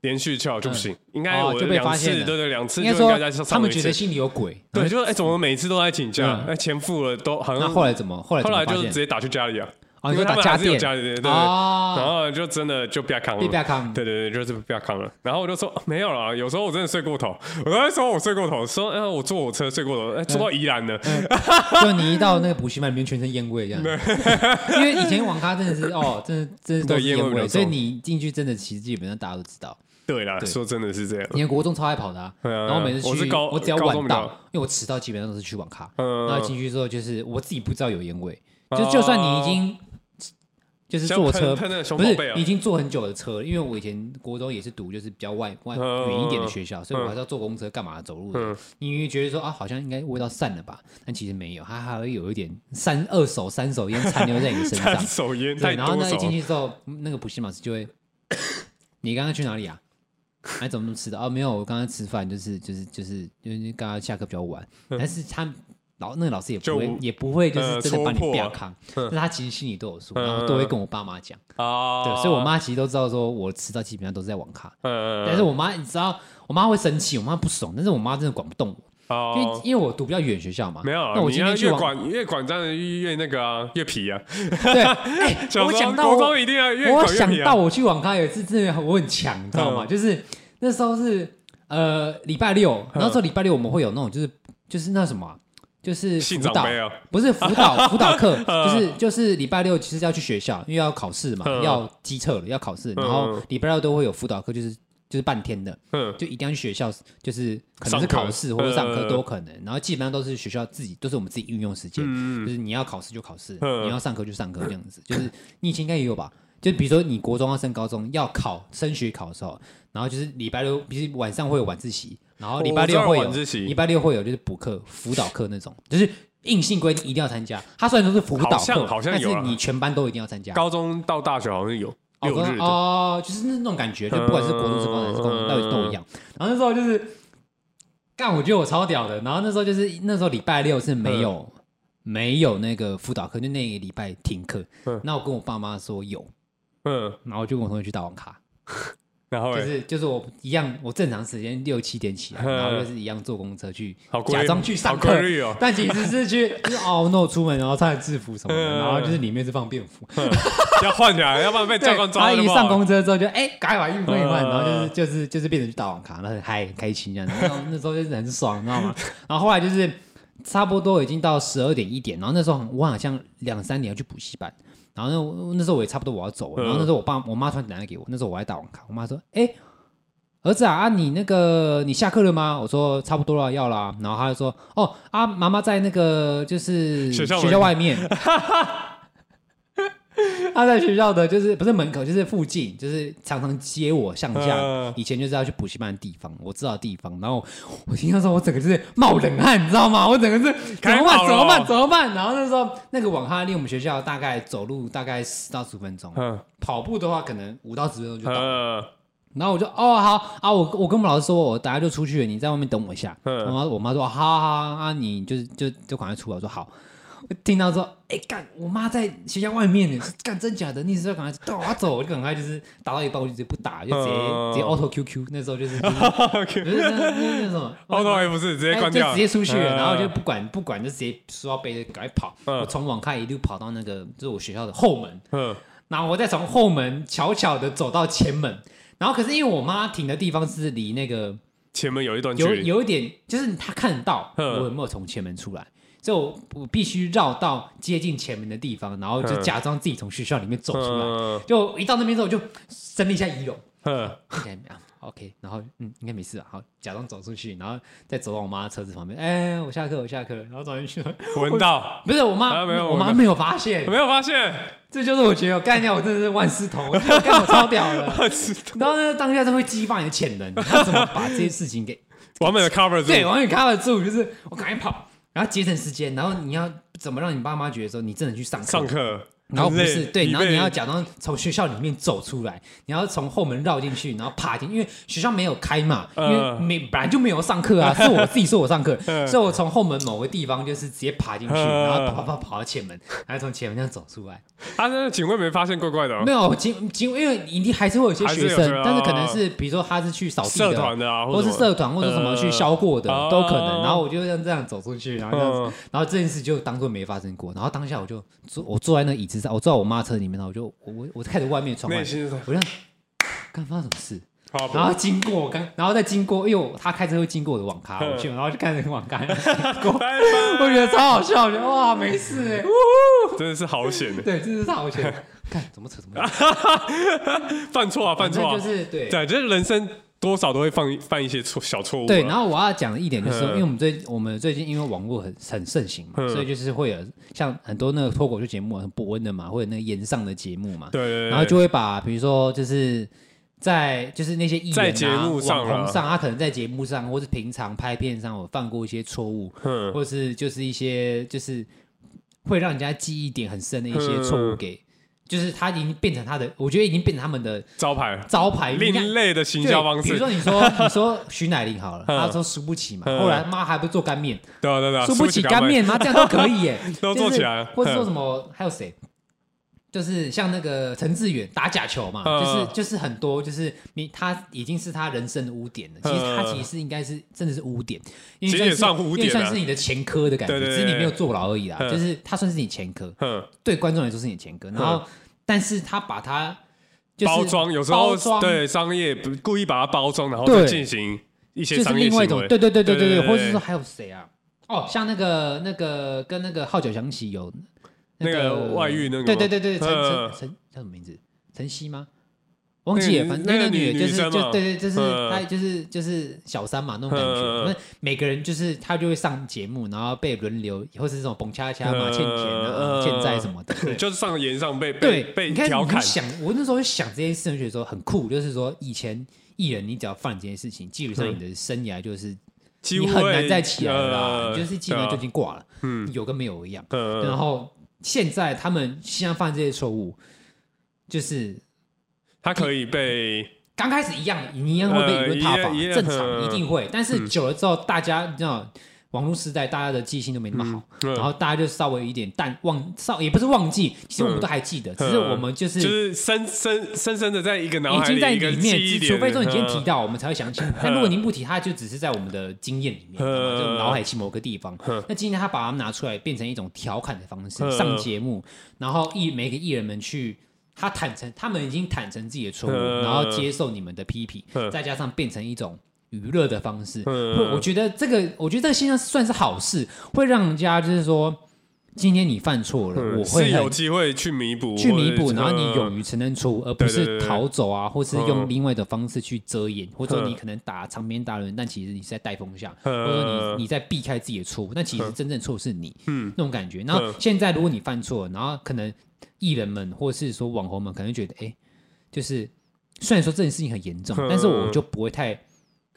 连续翘就不行，应该我就被发现，对对，两次就应该在他们觉得心里有鬼，对，就是哎，怎么每次都在请假？哎，钱付了都好像。那后来怎么？后来后来就直接打去家里啊。哦，因为他们还是有家里的，对，然后就真的就不要扛了，不要扛，对对对，就是不要扛了。然后我就说没有了，有时候我真的睡过头，我刚才说我睡过头，说哎我坐火车睡过头，哎坐到宜兰了，就你一到那个补习班里面，全身烟味这样。<laughs> 因为以前网咖真的是哦，真的真的都是烟味，所以你进去真的其实基本上大家都知道。对啦，说真的是这样。以前国中超爱跑的，然后每次去我只要晚到，因为我迟到基本上都是去网咖，然后进去之后就是我自己不知道有烟味，就就算你已经。就是坐车，不是已经坐很久的车了，因为我以前国中也是读就是比较外外远一点的学校，所以我还是要坐公车干嘛走路的。嗯因为觉得说啊，好像应该味道散了吧，但其实没有，它还会有一点三二手三手烟残留在你的身上 <laughs> 三。手烟然后那，一进去之后，那个补习老师就会，<coughs> 你刚刚去哪里啊？还，怎么那么迟的？哦，没有，我刚刚吃饭，就是就是就是因为刚刚下课比较晚，但是他老那个老师也不会也不会就是呃真的把你戳破啊不要扛，但他其实心里都有数，嗯然后都会跟我爸妈讲，啊对，所以我妈其实都知道说我迟到基本上都是在网咖，嗯，但是我妈你知道，我妈会生气，我妈不爽，但是我妈真的管不动我，因为哦，因为我读比较远学校嘛，没有啊，那我今天去网越管越管站的越那个啊，越皮啊。对，<laughs> 我想到我国中一定要越我管越皮啊。想到我去网咖有一次真的我很强，你知道吗？嗯就是那时候是呃礼拜六，嗯那时候礼拜六我们会有那种就是就是那什么啊、就 <laughs> 是辅导，啊，不是辅导辅导课，<laughs> 嗯。就是就是礼拜六其实要去学校，因为要考试嘛，嗯。要机测了，要考试，嗯。然后礼拜六都会有辅导课，就是就是半天的，嗯。就一定要去学校，就是可能是考试或者上课嗯。都有可能，然后基本上都是学校自己都是我们自己运用时间，嗯。就是你要考试就考试，嗯。你要上课就上课这样子。就是你以前应该也有吧？就比如说你国中要升高中要考升学考的时候，然后就是礼拜六，比如晚上会有晚自习，然后礼拜六会有礼拜六会有就是补课、辅导课那种，就是硬性规定一定要参加。他虽然说是辅导好像课，但是你全班都一定要参加。高中到大学好像有哦六日的，哦，就是那种感觉，就不管是国中、是高中还是高中，嗯都都一样。然后那时候就是，干，我觉得我超屌的。然后那时候就是那时候礼拜六是没有、没有那个辅导课，就那个礼拜停课嗯。那我跟我爸妈说有，嗯，然后就跟我同学去打网卡，<laughs> 然后就是就是我一样，我正常时间六七点起来，嗯 <laughs> 然后就是一样坐公车去假装去上课。哦，<laughs> 但其实是去，就是哦，no 出门，然后穿制服什么的，嗯。然后就是里面是放便服，要换起来，要不然被，教官抓然后一上公车之后就哎，赶快把衣服换一换，嗯。然后就是就是就是变成去打网卡，然后很嗨很开心这样。子。然后那时候就是很爽，你知道吗？然后后来就是差不多已经到十二点一点，然后那时候我好像两三点要去补习班，然后那那时候我也差不多我要走了，然后那时候我爸我妈突然打电话给我，那时候我还打网卡，我妈说哎。儿子啊，啊你那个你下课了吗？我说差不多了，要了。然后他就说，哦啊，妈妈在那个就是学校门学校外面。<laughs> <laughs> 他在学校的就是不是门口，就是附近，就是常常接我上下。嗯以前就是要去补习班的地方，我知道的地方。然后我听到说，我整个就是冒冷汗，你知道吗？我整个是怎么办？<laughs> 了怎么办？怎么办？然后那时候那个网咖离我们学校大概走路大概十到十分钟，嗯跑步的话可能五到十分钟就到。嗯然后我就哦好啊，我我跟我们老师说，我等下就出去了，你在外面等我一下。嗯我妈我妈说好好好啊，你就是就就赶快出来。我说好。我听到说，哎干，我妈在学校外面呢，<laughs> 干真假的？你是要赶快对我要走，我就赶快就是打到一半我就直接不打，就直接、嗯直接 auto QQ。那时候就是 <laughs> 就是不是那什么，哦，那也不是直接哎关掉，就直接出去了，嗯。然后就不管不管，就直接书包背着赶快跑。嗯。我从网咖一路跑到那个就是我学校的后门，嗯。然后我再从后门悄悄的走到前门，然后可是因为我妈停的地方是离那个前门有一段距有离，有一点，就是她看得到我嗯有没有从前门出来，所以我我必须绕到接近前门的地方，然后就嗯。假装自己从学校里面走出来。嗯。就一到那边之后，我就伸了一下仪容，OK，然后嗯应该没事啊，好假装走出去，然后再走到我妈的车子旁边，哎我下课我下课，然后走进去。了，闻到，<laughs> 不是我妈、啊没有我我妈没有发现，没有发现，这就是我觉得我干掉我真的是万事通，我干我超屌的。<laughs> 然后呢，当下就会激发你的潜能，他怎么把这些事情给 <laughs> 完美的 cover 住，对完美 cover 住？就是我赶紧跑，然后节省时间，然后你要怎么让你爸妈觉得说你真的去上课？然后不是对，然后你要假装从学校里面走出来，你要从后门绕进去，然后爬进，因为学校没有开嘛，因为嗯没本来就没有上课啊，是我自己说我上课，嗯所以我从后门某个地方就是直接爬进去，嗯然后跑跑跑跑到前门，然后从前门这样走出来。啊，那警卫没发现怪怪的哦，没有警警，因为一定还是会有一些学生，但是可能是比如说他是去扫地社的，团的啊，或是社团，或者什么去消过的，嗯都可能。哦然后我就这样这样走出去，然后这样子，嗯然后这件事就当做没发生过。然后当下我就坐，我坐在那椅子上，我坐在我妈车里面，然后我就我我我看着外面窗外我就刚发生什么事？然后经过我刚，然后再经过，哎呦他开车会经过我的网咖，嗯我去，然后就看着网咖 <laughs> 我觉得超好笑，我觉得哇没事哎，真的是好险的，对，真的是好险。看怎么扯怎么扯，<laughs> 犯错啊，犯错啊就，是对。对，就是人生多少都会犯犯一些错小错误、啊。对，然后我要讲的一点就是因为我们最我们最近因为网络很很盛行嘛，嗯、所以就是会有像很多那个脱口秀节目很博恩的嘛，或者那个炎上的节目嘛，对，然后就会把比如说就是在就是那些艺人、啊、在节目上、网红上，他可能在节目上或是平常拍片上我犯过一些错误，嗯、或是就是一些就是会让人家记忆点很深的一些错误给。嗯就是他已经变成他的，我觉得已经变成他们的招牌，招牌另类的行销方式。比如说，你说你说徐乃麟好了，<laughs> 他说输不起嘛，后来妈还不做干面，对对对，输不起干面妈，这样都可以耶，<laughs> 都做起来。或者说什么还有谁？就是像那个陈志远打假球嘛，就是就是很多，就是你他已经是他人生的污点了。其实他其实应该是真的是污点，因为算是因为算是你的前科的感觉，只是你没有坐牢而已啦。就是他算是你前科，对观众来说是你前科。然后，但是他把它包装，有时候对商业故意把它包装，然后再进行一些商业行为。对对对对对对，或者是说还有谁啊？哦，像那个那个跟那个号角响起有。那个外遇那个，对对对对，陈陈陈叫什么名字？陈曦吗？忘记了，反正那个女的就是就对对，就是她就是就是小三嘛那种感觉。那每个人就是她就会上节目，然后被轮流，或是这种蹦恰恰嘛欠钱啊欠债什么的，<laughs> 就是上言上被对被调侃。想我那时候想这件事情，觉得说很酷，就是说以前艺人你只要犯这件事情，基本上你的生涯就是你很难再起来了，就是基本上就已经挂了，嗯，有跟没有一样，然后。现在他们现在犯这些错误，就是他可以被刚开始一样，你一样会被舆论挞伐，正常一定会。但是久了之后，大家你知道，网络时代大家的记性都没那么好，然后大家就稍微有一点淡忘，少也不是忘记，其实我们都还记得，只是我们就是就是深深深深的在一个脑海里，已经在里面。除非说你今天提到，我们才会想起。但如果您不提，它就只是在我们的经验里面，就脑海去某个地方。那今天他把它们拿出来，变成一种调侃的方式上节目，然后艺每个艺人们去，他坦诚，他们已经坦诚自己的错误，然后接受你们的批评，再加上变成一种。娱乐的方式，我觉得这个，我觉得这个现象算是好事，会让人家就是说，今天你犯错了，我会有机会去弥补，去弥补，然后你勇于承认错误，而不是逃走啊，或是用另外的方式去遮掩，或者你可能打长篇大论，但其实你是在带风向，或者你你在避开自己的错误，但其实真正错是你，嗯，那种感觉。然后现在如果你犯错，然后可能艺人们或是说网红们可能觉得，哎，就是虽然说这件事情很严重，但是我就不会太。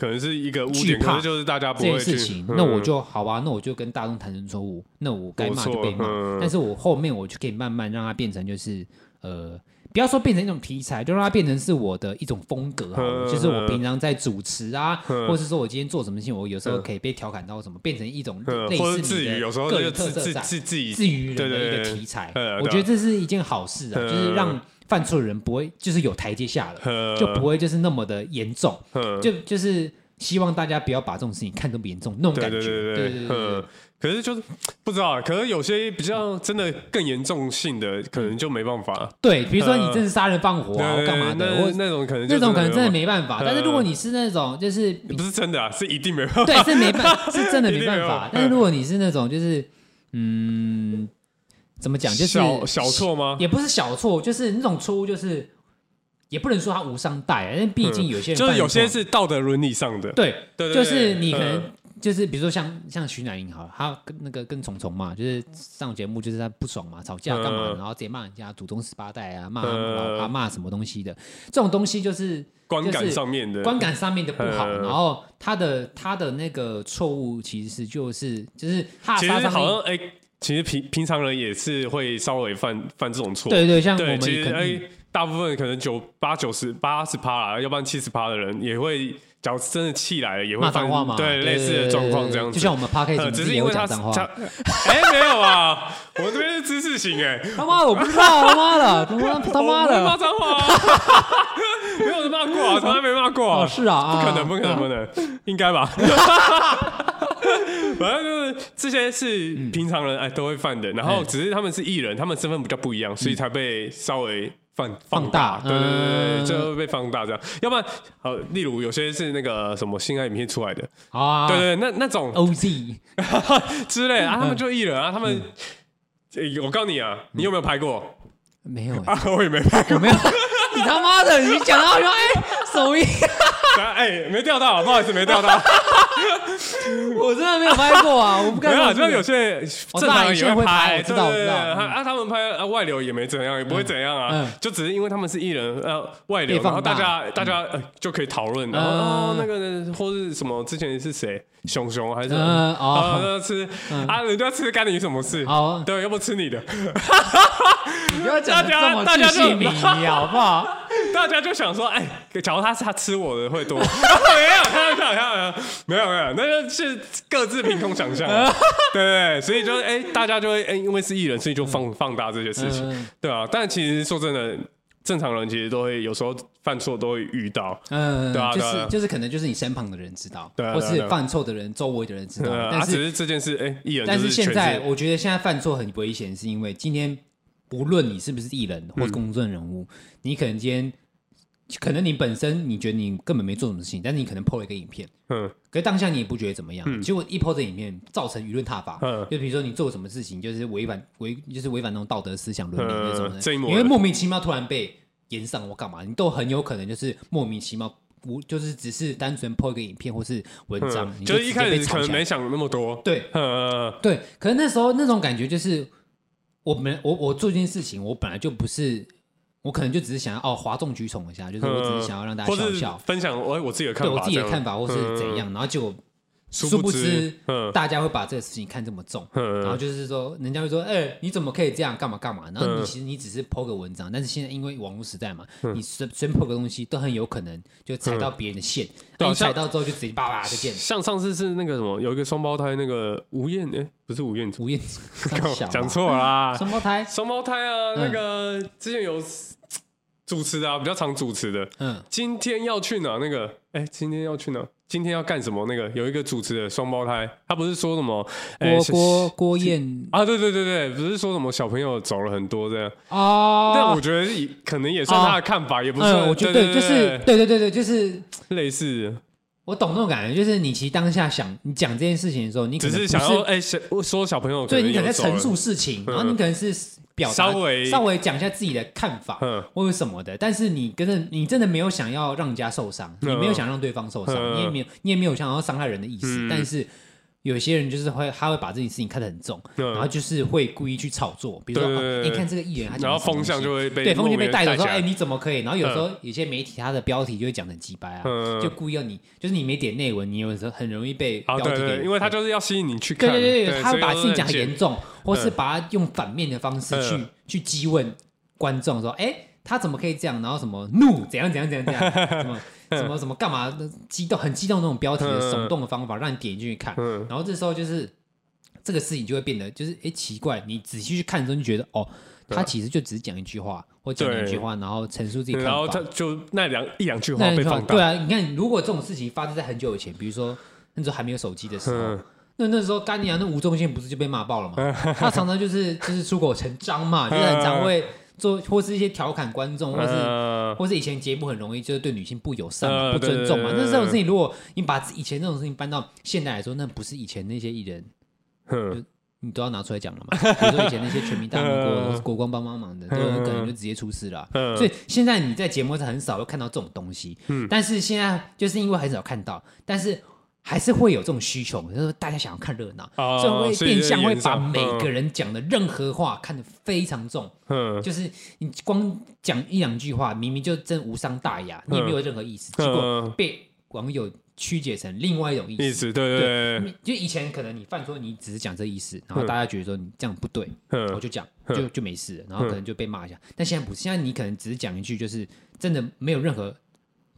可能是一个误怕。就是大家不会这件事情，那我就好吧，那我就跟大众坦诚错误，那我该骂就被骂，但是我后面我就可以慢慢让它变成就是呃，不要说变成一种题材，就让它变成是我的一种风格好了，就是我平常在主持啊，或者是说我今天做什么事情，我有时候可以被调侃到什么，变成一种类似你的个人特色在，自自娱人的一个题材，我觉得这是一件好事啊，就是让。犯错的人不会就是有台阶下了，就不会就是那么的严重，就就是希望大家不要把这种事情看这么严重那种感觉。对对对。可是就是不知道，可能有些比较真的更严重性的，可能就没办法。对，比如说你真是杀人放火啊，干嘛的？或那种可能那种可能真的没办法。但是如果你是那种就是不是真的啊，是一定没办法。对，是没办法，是真的 <laughs> 没办法。但是如果你是那种就是嗯。怎么讲？就是小小错吗？也不是小错，就是那种错误，就是也不能说他无伤大雅，因为毕竟有些人就是有些是道德伦理上的。对对，就是你可能就是比如说像像徐乃麟哈，他跟那个跟虫虫嘛，就是上节目就是他不爽嘛，吵架干嘛，然后直接骂人家祖宗十八代啊，骂他骂什么东西的，这种东西就是观感上面的，观感上面的不好。然后他的他的那个错误其实是就是他其实好像哎。其实平平常人也是会稍微犯犯这种错，对对，像我们其实哎，大部分可能九八九十八十趴啦，要不然七十趴的人也会，假如真的气来了，也会骂脏话嘛，对，类似的状况这样子。就像我们 Podcast 只是因为他脏话，哎，没有啊，我这边是知识型哎，他妈的我不知道，他妈的，他妈他妈的骂脏话，<laughs> 没有人骂过啊，从来没骂过啊，是啊，不可能，不可能，不可能，应该吧。反正就是这些是平常人哎都会犯的，然后只是他们是艺人，他们身份比较不一样，所以才被稍微放放大，对对对，就会被放大这样。要不然，好，例如有些是那个什么性爱影片出来的。啊，对对，那那种 OZ <laughs> 之类啊，他们就艺人啊，他们，我告诉你啊，你有没有拍过？没有。<laughs> 啊，我也没拍过，没有。<laughs> 你他妈的，你讲到说哎，手艺，哎，没钓到，不好意思，没钓到。<laughs> 我真的没有拍过啊！<laughs> 我不敢。没有，就有些人正常人也会拍，知道知道。啊，他们拍啊外流也没怎样，也不会怎样啊。就只是因为他们是艺人，呃，外流，然后大家大家就可以讨论。然后哦，那个或是什么？之前是谁？熊熊还是？哦，吃啊，人家吃干你什么事？哦，对，要不吃你的。你不要讲这么巨细靡遗，好不好？<laughs> 大家就想说，哎，假如他是他吃我的会多？没有，开玩笑，开玩笑，没有没有，那就是各自凭空想象，对对，所以就哎，大家就会哎，因为是艺人，所以就放放大这些事情，对啊。但其实说真的，正常人其实都会有时候犯错，都会遇到，嗯，对啊，就是就是可能就是你身旁的人知道，对，或是犯错的人周围的人知道，但是只是这件事，哎，艺人，但是现在我觉得现在犯错很危险，是因为今天不论你是不是艺人或公众人物，你可能今天。可能你本身你觉得你根本没做什么事情，但是你可能 PO 了一个影片，嗯，可是当下你也不觉得怎么样，嗯、结果一 PO 这影片造成舆论踏伐，嗯，就比如说你做了什么事情，就是违反违就是违反那种道德思想伦理那种的，因为莫名其妙突然被延上我干嘛，你都很有可能就是莫名其妙无就是只是单纯 PO 一个影片或是文章，嗯、就，就是一开始可能没想那么多，对，嗯、对，可能那时候那种感觉就是我们我我做这件事情，我本来就不是。我可能就只是想要哦，哗众取宠一下，就是我只是想要让大家笑笑，分享我我自己的看法，对我自己的看法，或是怎样，然后就。殊不知，大家会把这个事情看这么重，然后就是说，人家会说，哎，你怎么可以这样？干嘛干嘛？然后你其实你只是 po 个文章，但是现在因为网络时代嘛，你随随便 po 个东西都很有可能就踩到别人的线，你踩到之后就直接叭叭就见。像上次是那个什么，有一个双胞胎，那个吴彦，哎，不是吴彦祖，吴彦祖。讲错了啦，双胞胎，双胞胎啊，那个之前有主持的啊，比较常主持的，嗯，今天要去哪？那个，哎，今天要去哪？今天要干什么？那个有一个主持的双胞胎，他不是说什么郭郭郭燕啊？对对对对，不是说什么小朋友走了很多这样啊？但我觉得可能也算他的看法，也不是。我觉得就是对对对对，就是类似。我懂那种感觉，就是你其实当下想你讲这件事情的时候，你只是想要哎，说小朋友，对，你可能在陈述事情，然后你可能是。稍微稍微讲一下自己的看法，或者什么的，但是你跟着你真的没有想要让人家受伤，你没有想让对方受伤，你也没有你也没有想要伤害人的意思，但是有些人就是会他会把这件事情看得很重，然后就是会故意去炒作，比如说你看这个艺人，然后风向就会被对风向被带走，说哎你怎么可以？然后有时候有些媒体他的标题就会讲的鸡掰啊，就故意要你就是你没点内文，你有时候很容易被标题给，因为他就是要吸引你去看，对对对，他会把事情讲很严重。或是把他用反面的方式去去激问观众说，哎，他怎么可以这样？然后什么怒怎样怎样怎样怎样？<laughs> 什么什么干嘛？激动很激动那种标题的耸动的方法，让你点进去看。然后这时候就是这个事情就会变得就是哎奇怪，你仔细去看之后就觉得哦，他其实就只是讲一句话或讲两句话，然后陈述自己看法。然后他就那两一两句话被放大。对啊，你看如果这种事情发生在很久以前，比如说那时候还没有手机的时候。那那时候，甘尼亚那吴宗宪不是就被骂爆了吗？<laughs> 他常常就是就是出口成章嘛，就是很常会做或是一些调侃观众，或是或是以前节目很容易就是对女性不友善嘛、不尊重嘛。那这种事情，如果你把以前这种事情搬到现代来说，那不是以前那些艺人，你都要拿出来讲了嘛？比如说以前那些全民大 <laughs> 闷锅、国光帮帮忙的，都有可能就直接出事了。所以现在你在节目上很少会看到这种东西，但是现在就是因为很少看到，但是。还是会有这种需求，就是大家想要看热闹，所以会变相会把每个人讲的任何话看得非常重。嗯，就是你光讲一两句话，明明就真无伤大雅，你也没有任何意思，结果被网友曲解成另外一种意思。意思对对，就以前可能你犯错，你只是讲这意思，然后大家觉得说你这样不对，我就讲，就就没事了，然后可能就被骂一下。但现在不是，现在你可能只是讲一句，就是真的没有任何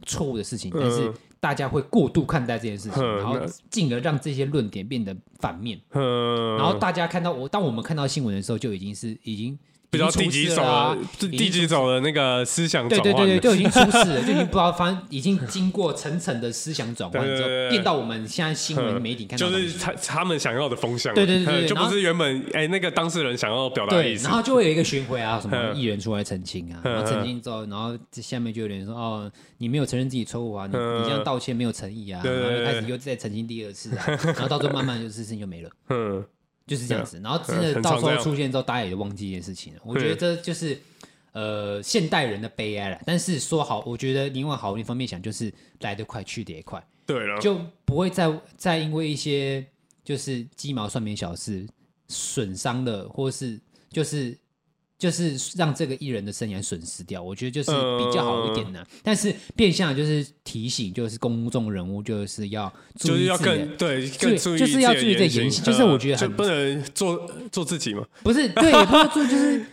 错误的事情，但是。大家会过度看待这件事情，然后进而让这些论点变得反面。然后大家看到我，当我们看到新闻的时候，就已经是已经。比较低级走了，低级走的那个思想转换，对对对对，就已经出事了，<laughs> 就已经不知道，反正已经经过层层的思想转换之后，变到我们现在新闻媒体看到，就是他他们想要的风向，对对对，<laughs> 就不是原本哎那个当事人想要表达的意思。然后就会有一个巡回啊，什么 <laughs> 艺人出来澄清啊，然后澄清之后，然后下面就有人说哦，你没有承认自己错误啊，你你这样道歉没有诚意啊，然后就开始又再澄清第二次啊，然后到最后慢慢就事情就没了。嗯。就是这样子，然后真的到时候出现之后，大家也就忘记一件事情了。我觉得这就是，呃现代人的悲哀了。但是说好，我觉得另外好一方面想，就是来得快去得也快，对了，就不会再再因为一些就是鸡毛蒜皮小事损伤了，或是就是。就是让这个艺人的生涯损失掉，我觉得就是比较好一点的。呃、但是变相就是提醒，就是公众人物就是要注意要更对，更注意就是要注意这言行。就是我觉得很不能做做自己嘛。不是，对，也不要做，就是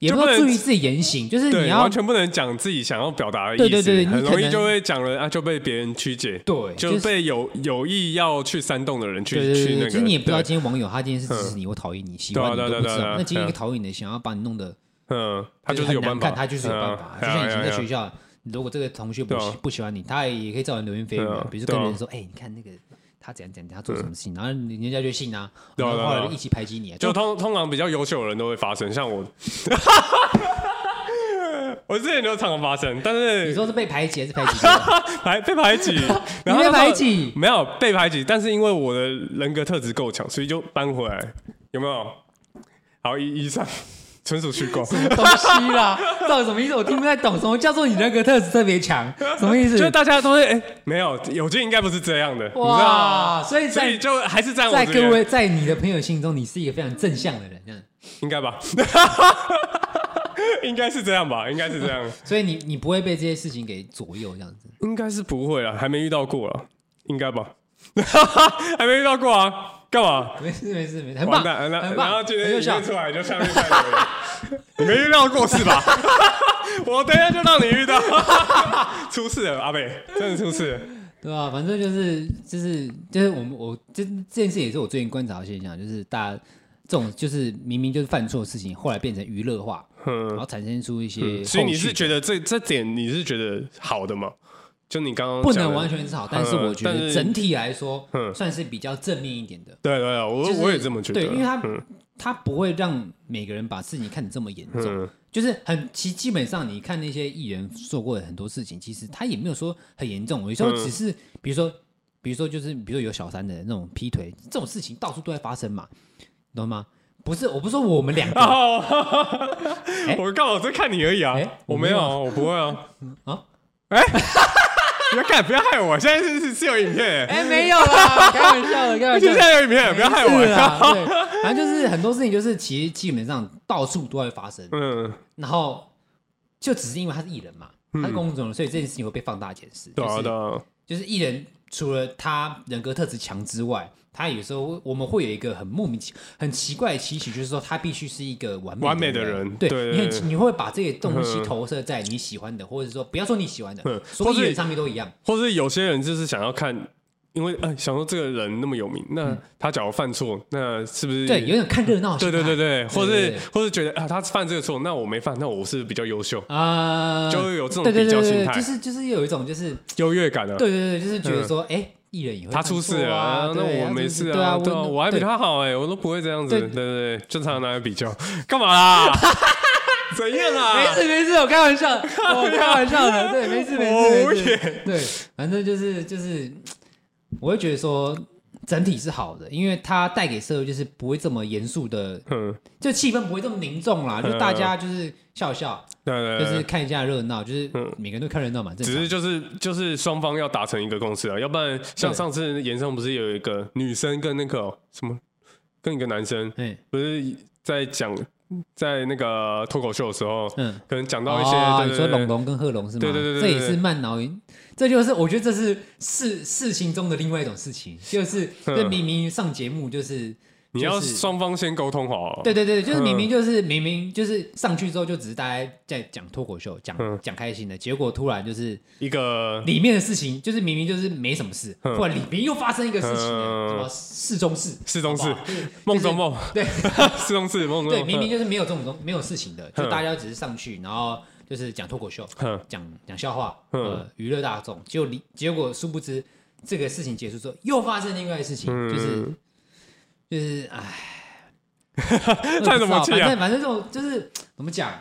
也不要注意自己言行，就是你要完全不能讲自己想要表达的意思。对对对，很容易就会讲了啊，就被别人曲解。对，就被有有意要去煽动的人去去那个。其实你也不知道今天网友他今天是支持你或讨厌你，喜欢你都不知道。那今天一个讨厌你的想要把你弄得。嗯，他就是有办法，他就是有办法。就像以前在学校，如果这个同学不喜不喜欢你，他也可以造成流言蜚语，比如说跟人说，哎，你看那个他怎样怎样，他做什么事情，然后人家就信啊，然后后来就一起排挤你。就通通常比较优秀的人都会发生，像我，<laughs> 我之前就常常发生，但是你说是被排挤还是排挤？<laughs> 排被排挤，<laughs> 你被排挤？没有被排挤，但是因为我的人格特质够强，所以就搬回来，有没有？好，以以上。纯属虚构，什么东西啦？<laughs> 到底什么意思？我听不太懂。什么叫做你人格特质特别强？什么意思？就是大家都会哎、欸，没有，有些应该不是这样的，哇所以所以就还是这样。在各位，在你的朋友心中，你是一个非常正向的人，这样应该吧？<laughs> 应该是这样吧？应该是这样。<laughs> 所以你你不会被这些事情给左右，这样子？应该是不会啊，还没遇到过了，应该吧？还没遇到过啊？干嘛？没事没事没事，很棒。然后今天一出来就上面看你没遇到过是吧？<laughs> 我等一下就让你遇到，<laughs> 出事了，阿北，真的出事了，对啊？反正就是就是就是我们我这这件事也是我最近观察的现象，就是大家这种就是明明就是犯错的事情，后来变成娱乐化，嗯，然后产生出一些。所以你是觉得这这点你是觉得好的吗？就你刚刚不能完全是好，但是我觉得整体来说，算是比较正面一点的。对对对，我我也这么觉得。对，因为他他不会让每个人把事情看得这么严重，就是很其基本上你看那些艺人做过的很多事情，其实他也没有说很严重。有时候只是比如说比如说就是比如说有小三的那种劈腿这种事情到处都在发生嘛，懂吗？不是，我不是说我们两个，<laughs> 我刚好在看你而已啊，我没有，我不会啊，啊，哎。不要看，不要害我！现在是是是有影片，哎，没有啦，开玩笑的，<laughs> 开玩笑。现在有影片，不要害我。对，反正就是很多事情，就是其实基本上到处都会发生。嗯，然后就只是因为他是艺人嘛，他是公众人物，所以这件事情会被放大检视。对的，就是艺人除了他人格特质强之外。他有时候我们会有一个很莫名其很奇怪的期许，就是说他必须是一个完美完美的人。对，你很你会把这些东西投射在你喜欢的，或者说不要说你喜欢的，所有艺人上面都一样。或者有些人就是想要看，因为呃想说这个人那么有名，那他假如犯错，那是不是对有点看热闹？对对对对，或是或是觉得啊他犯这个错，那我没犯，那我是比较优秀。啊，就会有这种比较心态，就是就是有一种就是优越感啊。对对对，就是觉得说哎。艺人也会他出事了，那我没事啊，对啊，我还比他好哎，我都不会这样子，对。对对，正常拿来比较，干嘛啦？<laughs> 怎样啊？没事没事，我开玩笑，我开玩笑的，对，没事没事没事，对，反正就是就是，我会觉得说整体是好的，因为它带给社会就是不会这么严肃的，嗯，就气氛不会这么凝重啦，就大家就是笑笑。对对，就是看一下热闹，就是每个人都看热闹嘛。只是就是就是双方要达成一个共识啊，要不然像上次演上不是有一个女生跟那个什么，跟一个男生，不是在讲在那个脱口秀的时候，嗯，可能讲到一些，你说龙龙跟贺龙是吗？对对对，这也是慢脑，这就是我觉得这是事事情中的另外一种事情，就是这明明上节目就是。你要双方先沟通好。对对对，就是明明就是明明就是上去之后就只是大家在讲脱口秀，讲讲开心的，结果突然就是一个里面的事情，就是明明就是没什么事，突然里面又发生一个事情，什么事中事，事中事，梦中梦，对，<laughs> 事中事，梦中 <laughs> 梦，对，明明就是没有这种东没有事情的，就大家只是上去，然后就是讲脱口秀，讲讲笑话，呃，娱乐大众，结果结果殊不知这个事情结束之后，又发生另外的事情，就是。就是唉，<laughs> 太怎么讲？反正反正这种就是怎么讲？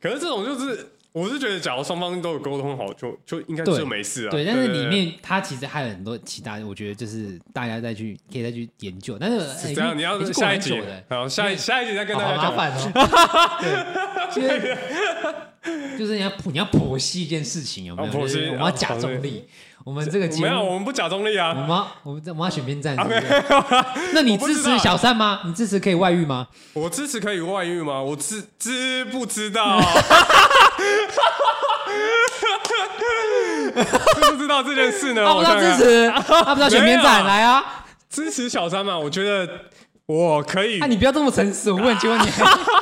可是这种就是我是觉得，假如双方都有沟通好，就就应该就没事啊。对，但是里面它其实还有很多其他，我觉得就是大家再去可以再去研究。但是这样，你要下一集，好，下一下一集再跟大家讲。麻烦哦。<laughs> 对，就是你要你要剖析一件事情有没有？剖析，我们要假中立。我们这个节目没有，我们不假中立啊。我们我们我们要选边站。那你支持小三吗？你支持可以外遇吗？我支持可以外遇吗？我知知不知道？<laughs> 知不知道这件事呢？我不知道支持，他不知道选边站，来啊！支持小三嘛？我觉得我可以。那你不要这么诚实，我问，请问你，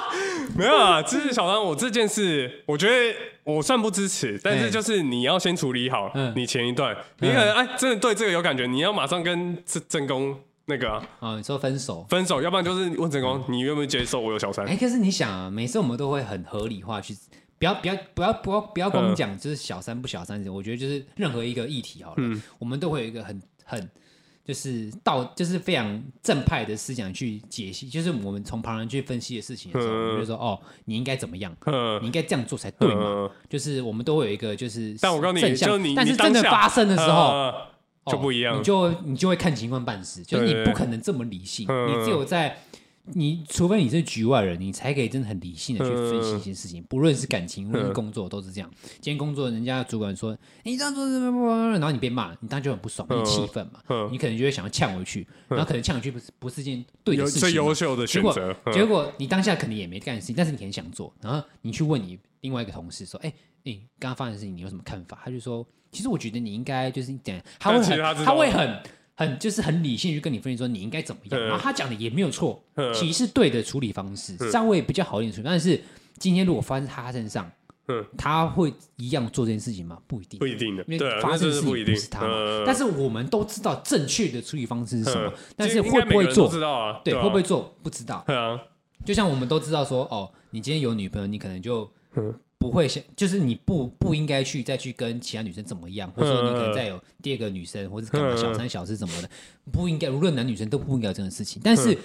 <laughs> 没有啊？支持小三，我这件事，我觉得我算不支持，但是就是你要先处理好你前一段，你可能哎真的对这个有感觉，你要马上跟正正宫那个啊，你说分手，分手，要不然就是问正宫，你愿不愿意接受我有小三？哎，可是你想啊，每次我们都会很合理化去。不要不要不要不要不要光讲就是小三不小三，我觉得就是任何一个议题好了，嗯、我们都会有一个很很就是道就是非常正派的思想去解析，就是我们从旁人去分析的事情的时候，嗯、我们就说哦，你应该怎么样，嗯、你应该这样做才对嘛，嗯、就是我们都会有一个就是，但我告诉你，就你但是真的发生的时候、嗯、就不一样，哦、你就你就会看情况办事，就是你不可能这么理性，嗯、你只有在。你除非你是局外人，你才可以真的很理性的去分析一些事情，不论是感情，无论是工作，都是这样。今天工作，人家主管说你这样做，然后你被骂，你当然就很不爽，你气愤嘛，你可能就会想要呛回去，然后可能呛回去不是不是件对的事情，最优秀的选择。结果你当下肯定也没干事情，但是你很想做，然后你去问你另外一个同事说：“哎，你刚刚发生的事情，你有什么看法？”他就说：“其实我觉得你应该就是这样。”他会很，他会很。很就是很理性去跟你分析说你应该怎么样，然后他讲的也没有错，其实是对的处理方式，稍微比较好一点处理。但是今天如果发生在他身上，他会一样做这件事情吗？不一定，不一定的，因为发生的事情不是他。但是我们都知道正确的处理方式是什么，但是会不会做？知道啊，对，会不会做？不知道。就像我们都知道说，哦，你今天有女朋友，你可能就。不会想，就是你不不应该去再去跟其他女生怎么样，或者说你可能再有第二个女生，或者干嘛小三小四什么的，不应该，无论男女生都不应该有这种事情。但是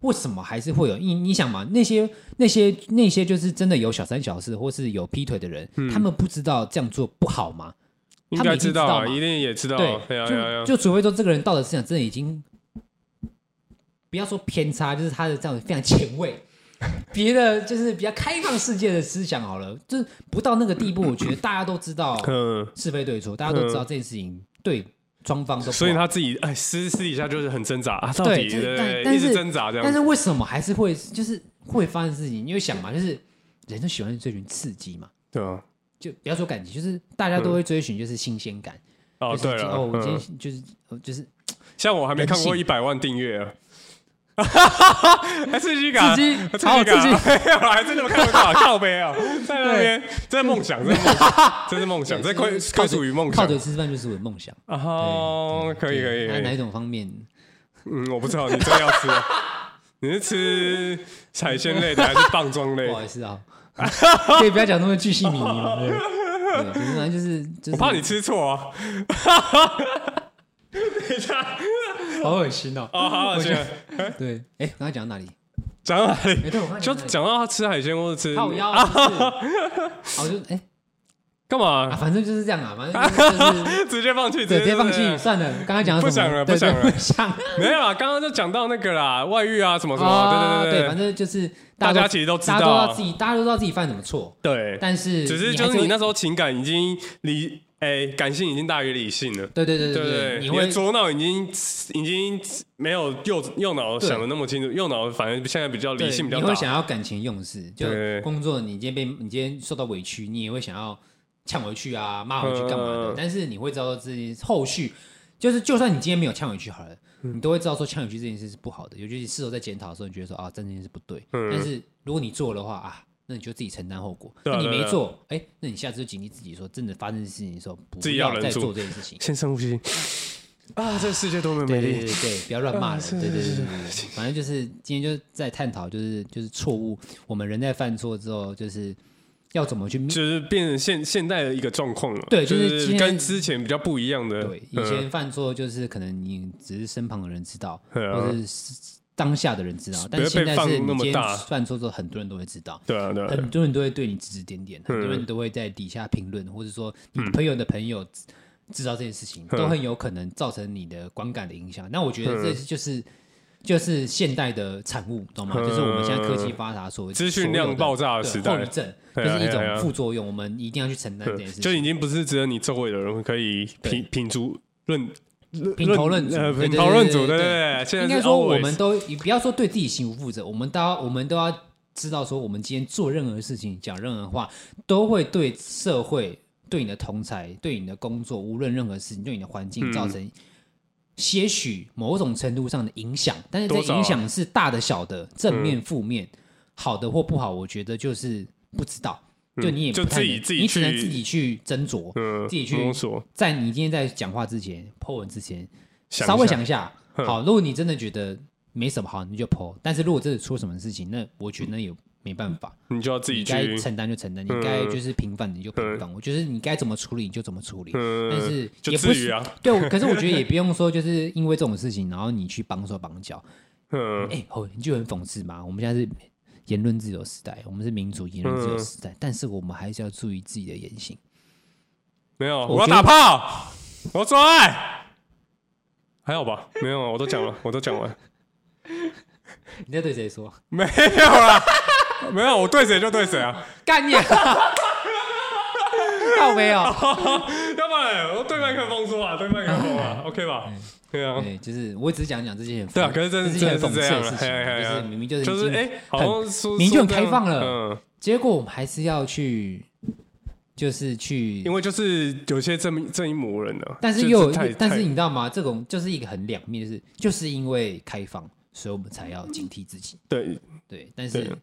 为什么还是会有？你你想嘛，那些那些那些就是真的有小三小四，或是有劈腿的人，他们不知道这样做不好吗？应该知道，一定也知道。对，就就除非说这个人道德思想真的已经不要说偏差，就是他的这样非常前卫。<laughs> 别的就是比较开放世界的思想好了，就是不到那个地步。<coughs> 我觉得大家都知道 <coughs> 是非对错，大家都知道这件事情对双方都。所以他自己哎私私底下就是很挣扎啊，到底对一直挣扎这样。但是为什么还是会就是会发生事情？因为想嘛，就是人都喜欢追寻刺激嘛，对啊。就不要说感情，就是大家都会追寻就是新鲜感。哦，对了，哦，我今天就是就是，像我还没看过一百万订阅啊。还 <laughs> 刺激感，刺激，好刺激！<laughs> 没有，还真的看不到，<laughs> 靠背啊，在那边，这是梦想，这是梦想，这是梦想，这归归属于梦想。靠嘴吃饭就是我的梦想哦，可以可以。哪一种方面？嗯，我不知道，你真的要吃？你是吃海鲜类的还是棒状类？不好意思啊，可以不要讲那么巨细靡遗吗？对，反正就是，我怕你吃错啊。等一下。<laughs> 好恶心哦！啊，好恶心。<laughs> 对，哎，刚才讲到哪里？讲到哪里？就讲到他吃海鲜或者吃。好腰。好，就哎，干嘛？反正就是这样啊，反正就是 <laughs> 直接放弃，直接放弃，算了。刚才讲不想了，不想了，不想没有啦。刚刚就讲到那个啦，外遇啊，什么什么，对对对对，反正就是大家其实都知道，大家都知道自己，大家都知道自己犯什么错。对，但是只是就是你那时候情感已经离。哎，感性已经大于理性了。对对对对对，你的左脑已经已经没有右右脑想的那么清楚，右脑反正现在比较理性比较大。你会想要感情用事，就工作，你今天被你今天受到委屈，你也会想要呛回去啊，骂回去干嘛的？但是你会知道自己后续，就是就算你今天没有呛回去好了，你都会知道说呛回去这件事是不好的，尤其是事后在检讨的时候，你觉得说啊，这件事不对。但是如果你做的话啊。那你就自己承担后果。那你没做，哎，那你下次就警惕自己，说真的发生事情的时候，不要再做这件事情。先深呼吸。啊，这个世界多么美丽！对对对，不要乱骂人。对对对对，反正就是今天就是在探讨，就是就是错误。我们人在犯错之后，就是要怎么去，就是变成现现代的一个状况了。对，就是跟之前比较不一样的。对，以前犯错就是可能你只是身旁的人知道，或者是。当下的人知道，但现在是你今天犯错之后，很多人都会知道。对啊，对啊，很多人都会对你指指点点，很多人都会在底下评论，或者说你朋友的朋友知道这件事情，都很有可能造成你的观感的影响。那我觉得这就是就是现代的产物，懂吗？就是我们现在科技发达，所谓资讯量爆炸的时代，后遗症就是一种副作用，我们一定要去承担这件事情。就已经不是只有你周围的人可以品品足论。品头论足，对对对。应该说，我们都你不要说对自己行无负责，我们都要我们都要知道，说我们今天做任何事情、讲任何话，都会对社会、对你的同才、对你的工作，无论任何事情，对你的环境造成些许某种程度上的影响。但是这影响是大的、小的、正面、负面、好的或不好，我觉得就是不知道。就你也就自己，你只能自己去斟酌，自己去在你今天在讲话之前、po 文之前，稍微想一下。好，如果你真的觉得没什么好，你就 po。但是如果真的出什么事情，那我觉得那也没办法，你就要自己该承担就承担，你该就是平反你就平反。我觉得你该怎么处理你就怎么处理。但是也不是对，可是我觉得也不用说就是因为这种事情，然后你去绑手绑脚。<laughs> 嗯，哎，哦，你就很讽刺嘛。我们现在是。言论自由时代，我们是民主言论自由时代，嗯、但是我们还是要注意自己的言行。没有，我要打炮，我要做爱，还好吧？没有，我都讲了，<laughs> 我都讲完。你在对谁说？没有啦，没有，我对谁就对谁啊！干你！倒没有，<laughs> <laughs> 对麦克风说啊，对麦克风啊，<laughs> OK 吧？对啊，对，就是我只是讲讲这些很对啊，可是真是真的是这样的事情，就是明明就是就是哎，好像明明就很开放了，结果我们还是要去，就是去，因为就是有些正正义魔人呢，但是又但是你知道吗？这种就是一个很两面，就是就是因为开放，所以我们才要警惕自己。对对，但是。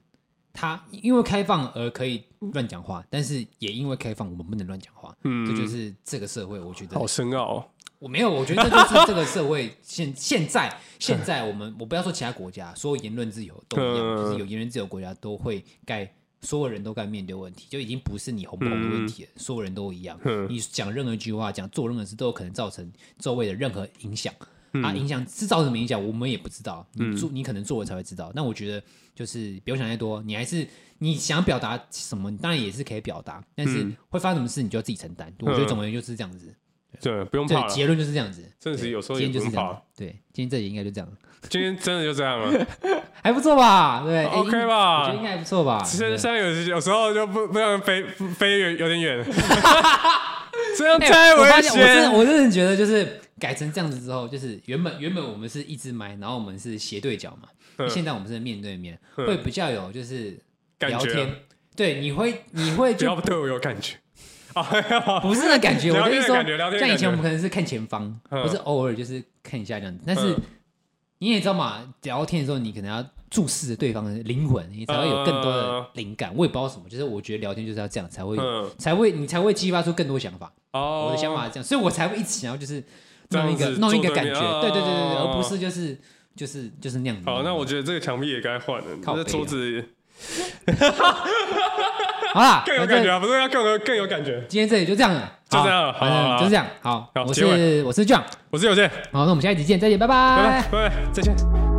他因为开放而可以乱讲话，但是也因为开放，我们不能乱讲话。嗯，这就是这个社会，我觉得好深奥哦。我没有，我觉得这就是这个社会现现在现在我们我不要说其他国家，所有言论自由都一样，就是有言论自由国家都会该所有人都该面对问题，就已经不是你红不红的问题了，所有人都一样。你讲任何一句话，讲做任何事，都有可能造成周围的任何影响。啊，影响是造成什么影响，我们也不知道。你做，你可能做了才会知道。那我觉得就是不用想太多，你还是你想表达什么，你当然也是可以表达，但是会发生什么事，你就要自己承担。我觉得总而言之就是这样子。对，不用怕。结论就是这样子。真的是有时候也不用怕。对，今天这里应该就这样。<laughs> 今天真的就这样了，<laughs> 还不错吧？对，<laughs> OK 吧？我觉得应该还不错吧？现在有有时候就不不想飞飞远有点远，这样太危险。我真的我真的觉得就是。改成这样子之后，就是原本原本我们是一支麦，然后我们是斜对角嘛。嗯、现在我们是面对面，嗯、会比较有就是聊天。啊、对，你会你会就对我有感觉 <laughs> 不是那感觉。我跟你说，像以前我们可能是看前方，不、嗯、是偶尔就是看一下这样子。但是你也知道嘛，聊天的时候你可能要注视着对方的灵魂，你才会有更多的灵感。我也不知道什么，就是我觉得聊天就是要这样才会、嗯、才会你才会激发出更多想法。哦、我的想法是这样，所以我才会一直想要就是。弄一个弄一个感觉，对对对对对，而不是就是就是就是那样子。好，那我觉得这个墙壁也该换了，靠这桌子。<laughs> 好啦，更有感觉啊，不是要更有更有感觉。今天这里就这样了，就这样了，好，就这样。好，我是我是 John，我是有健。好，那我们下一集见，再见，拜拜，拜拜，再见。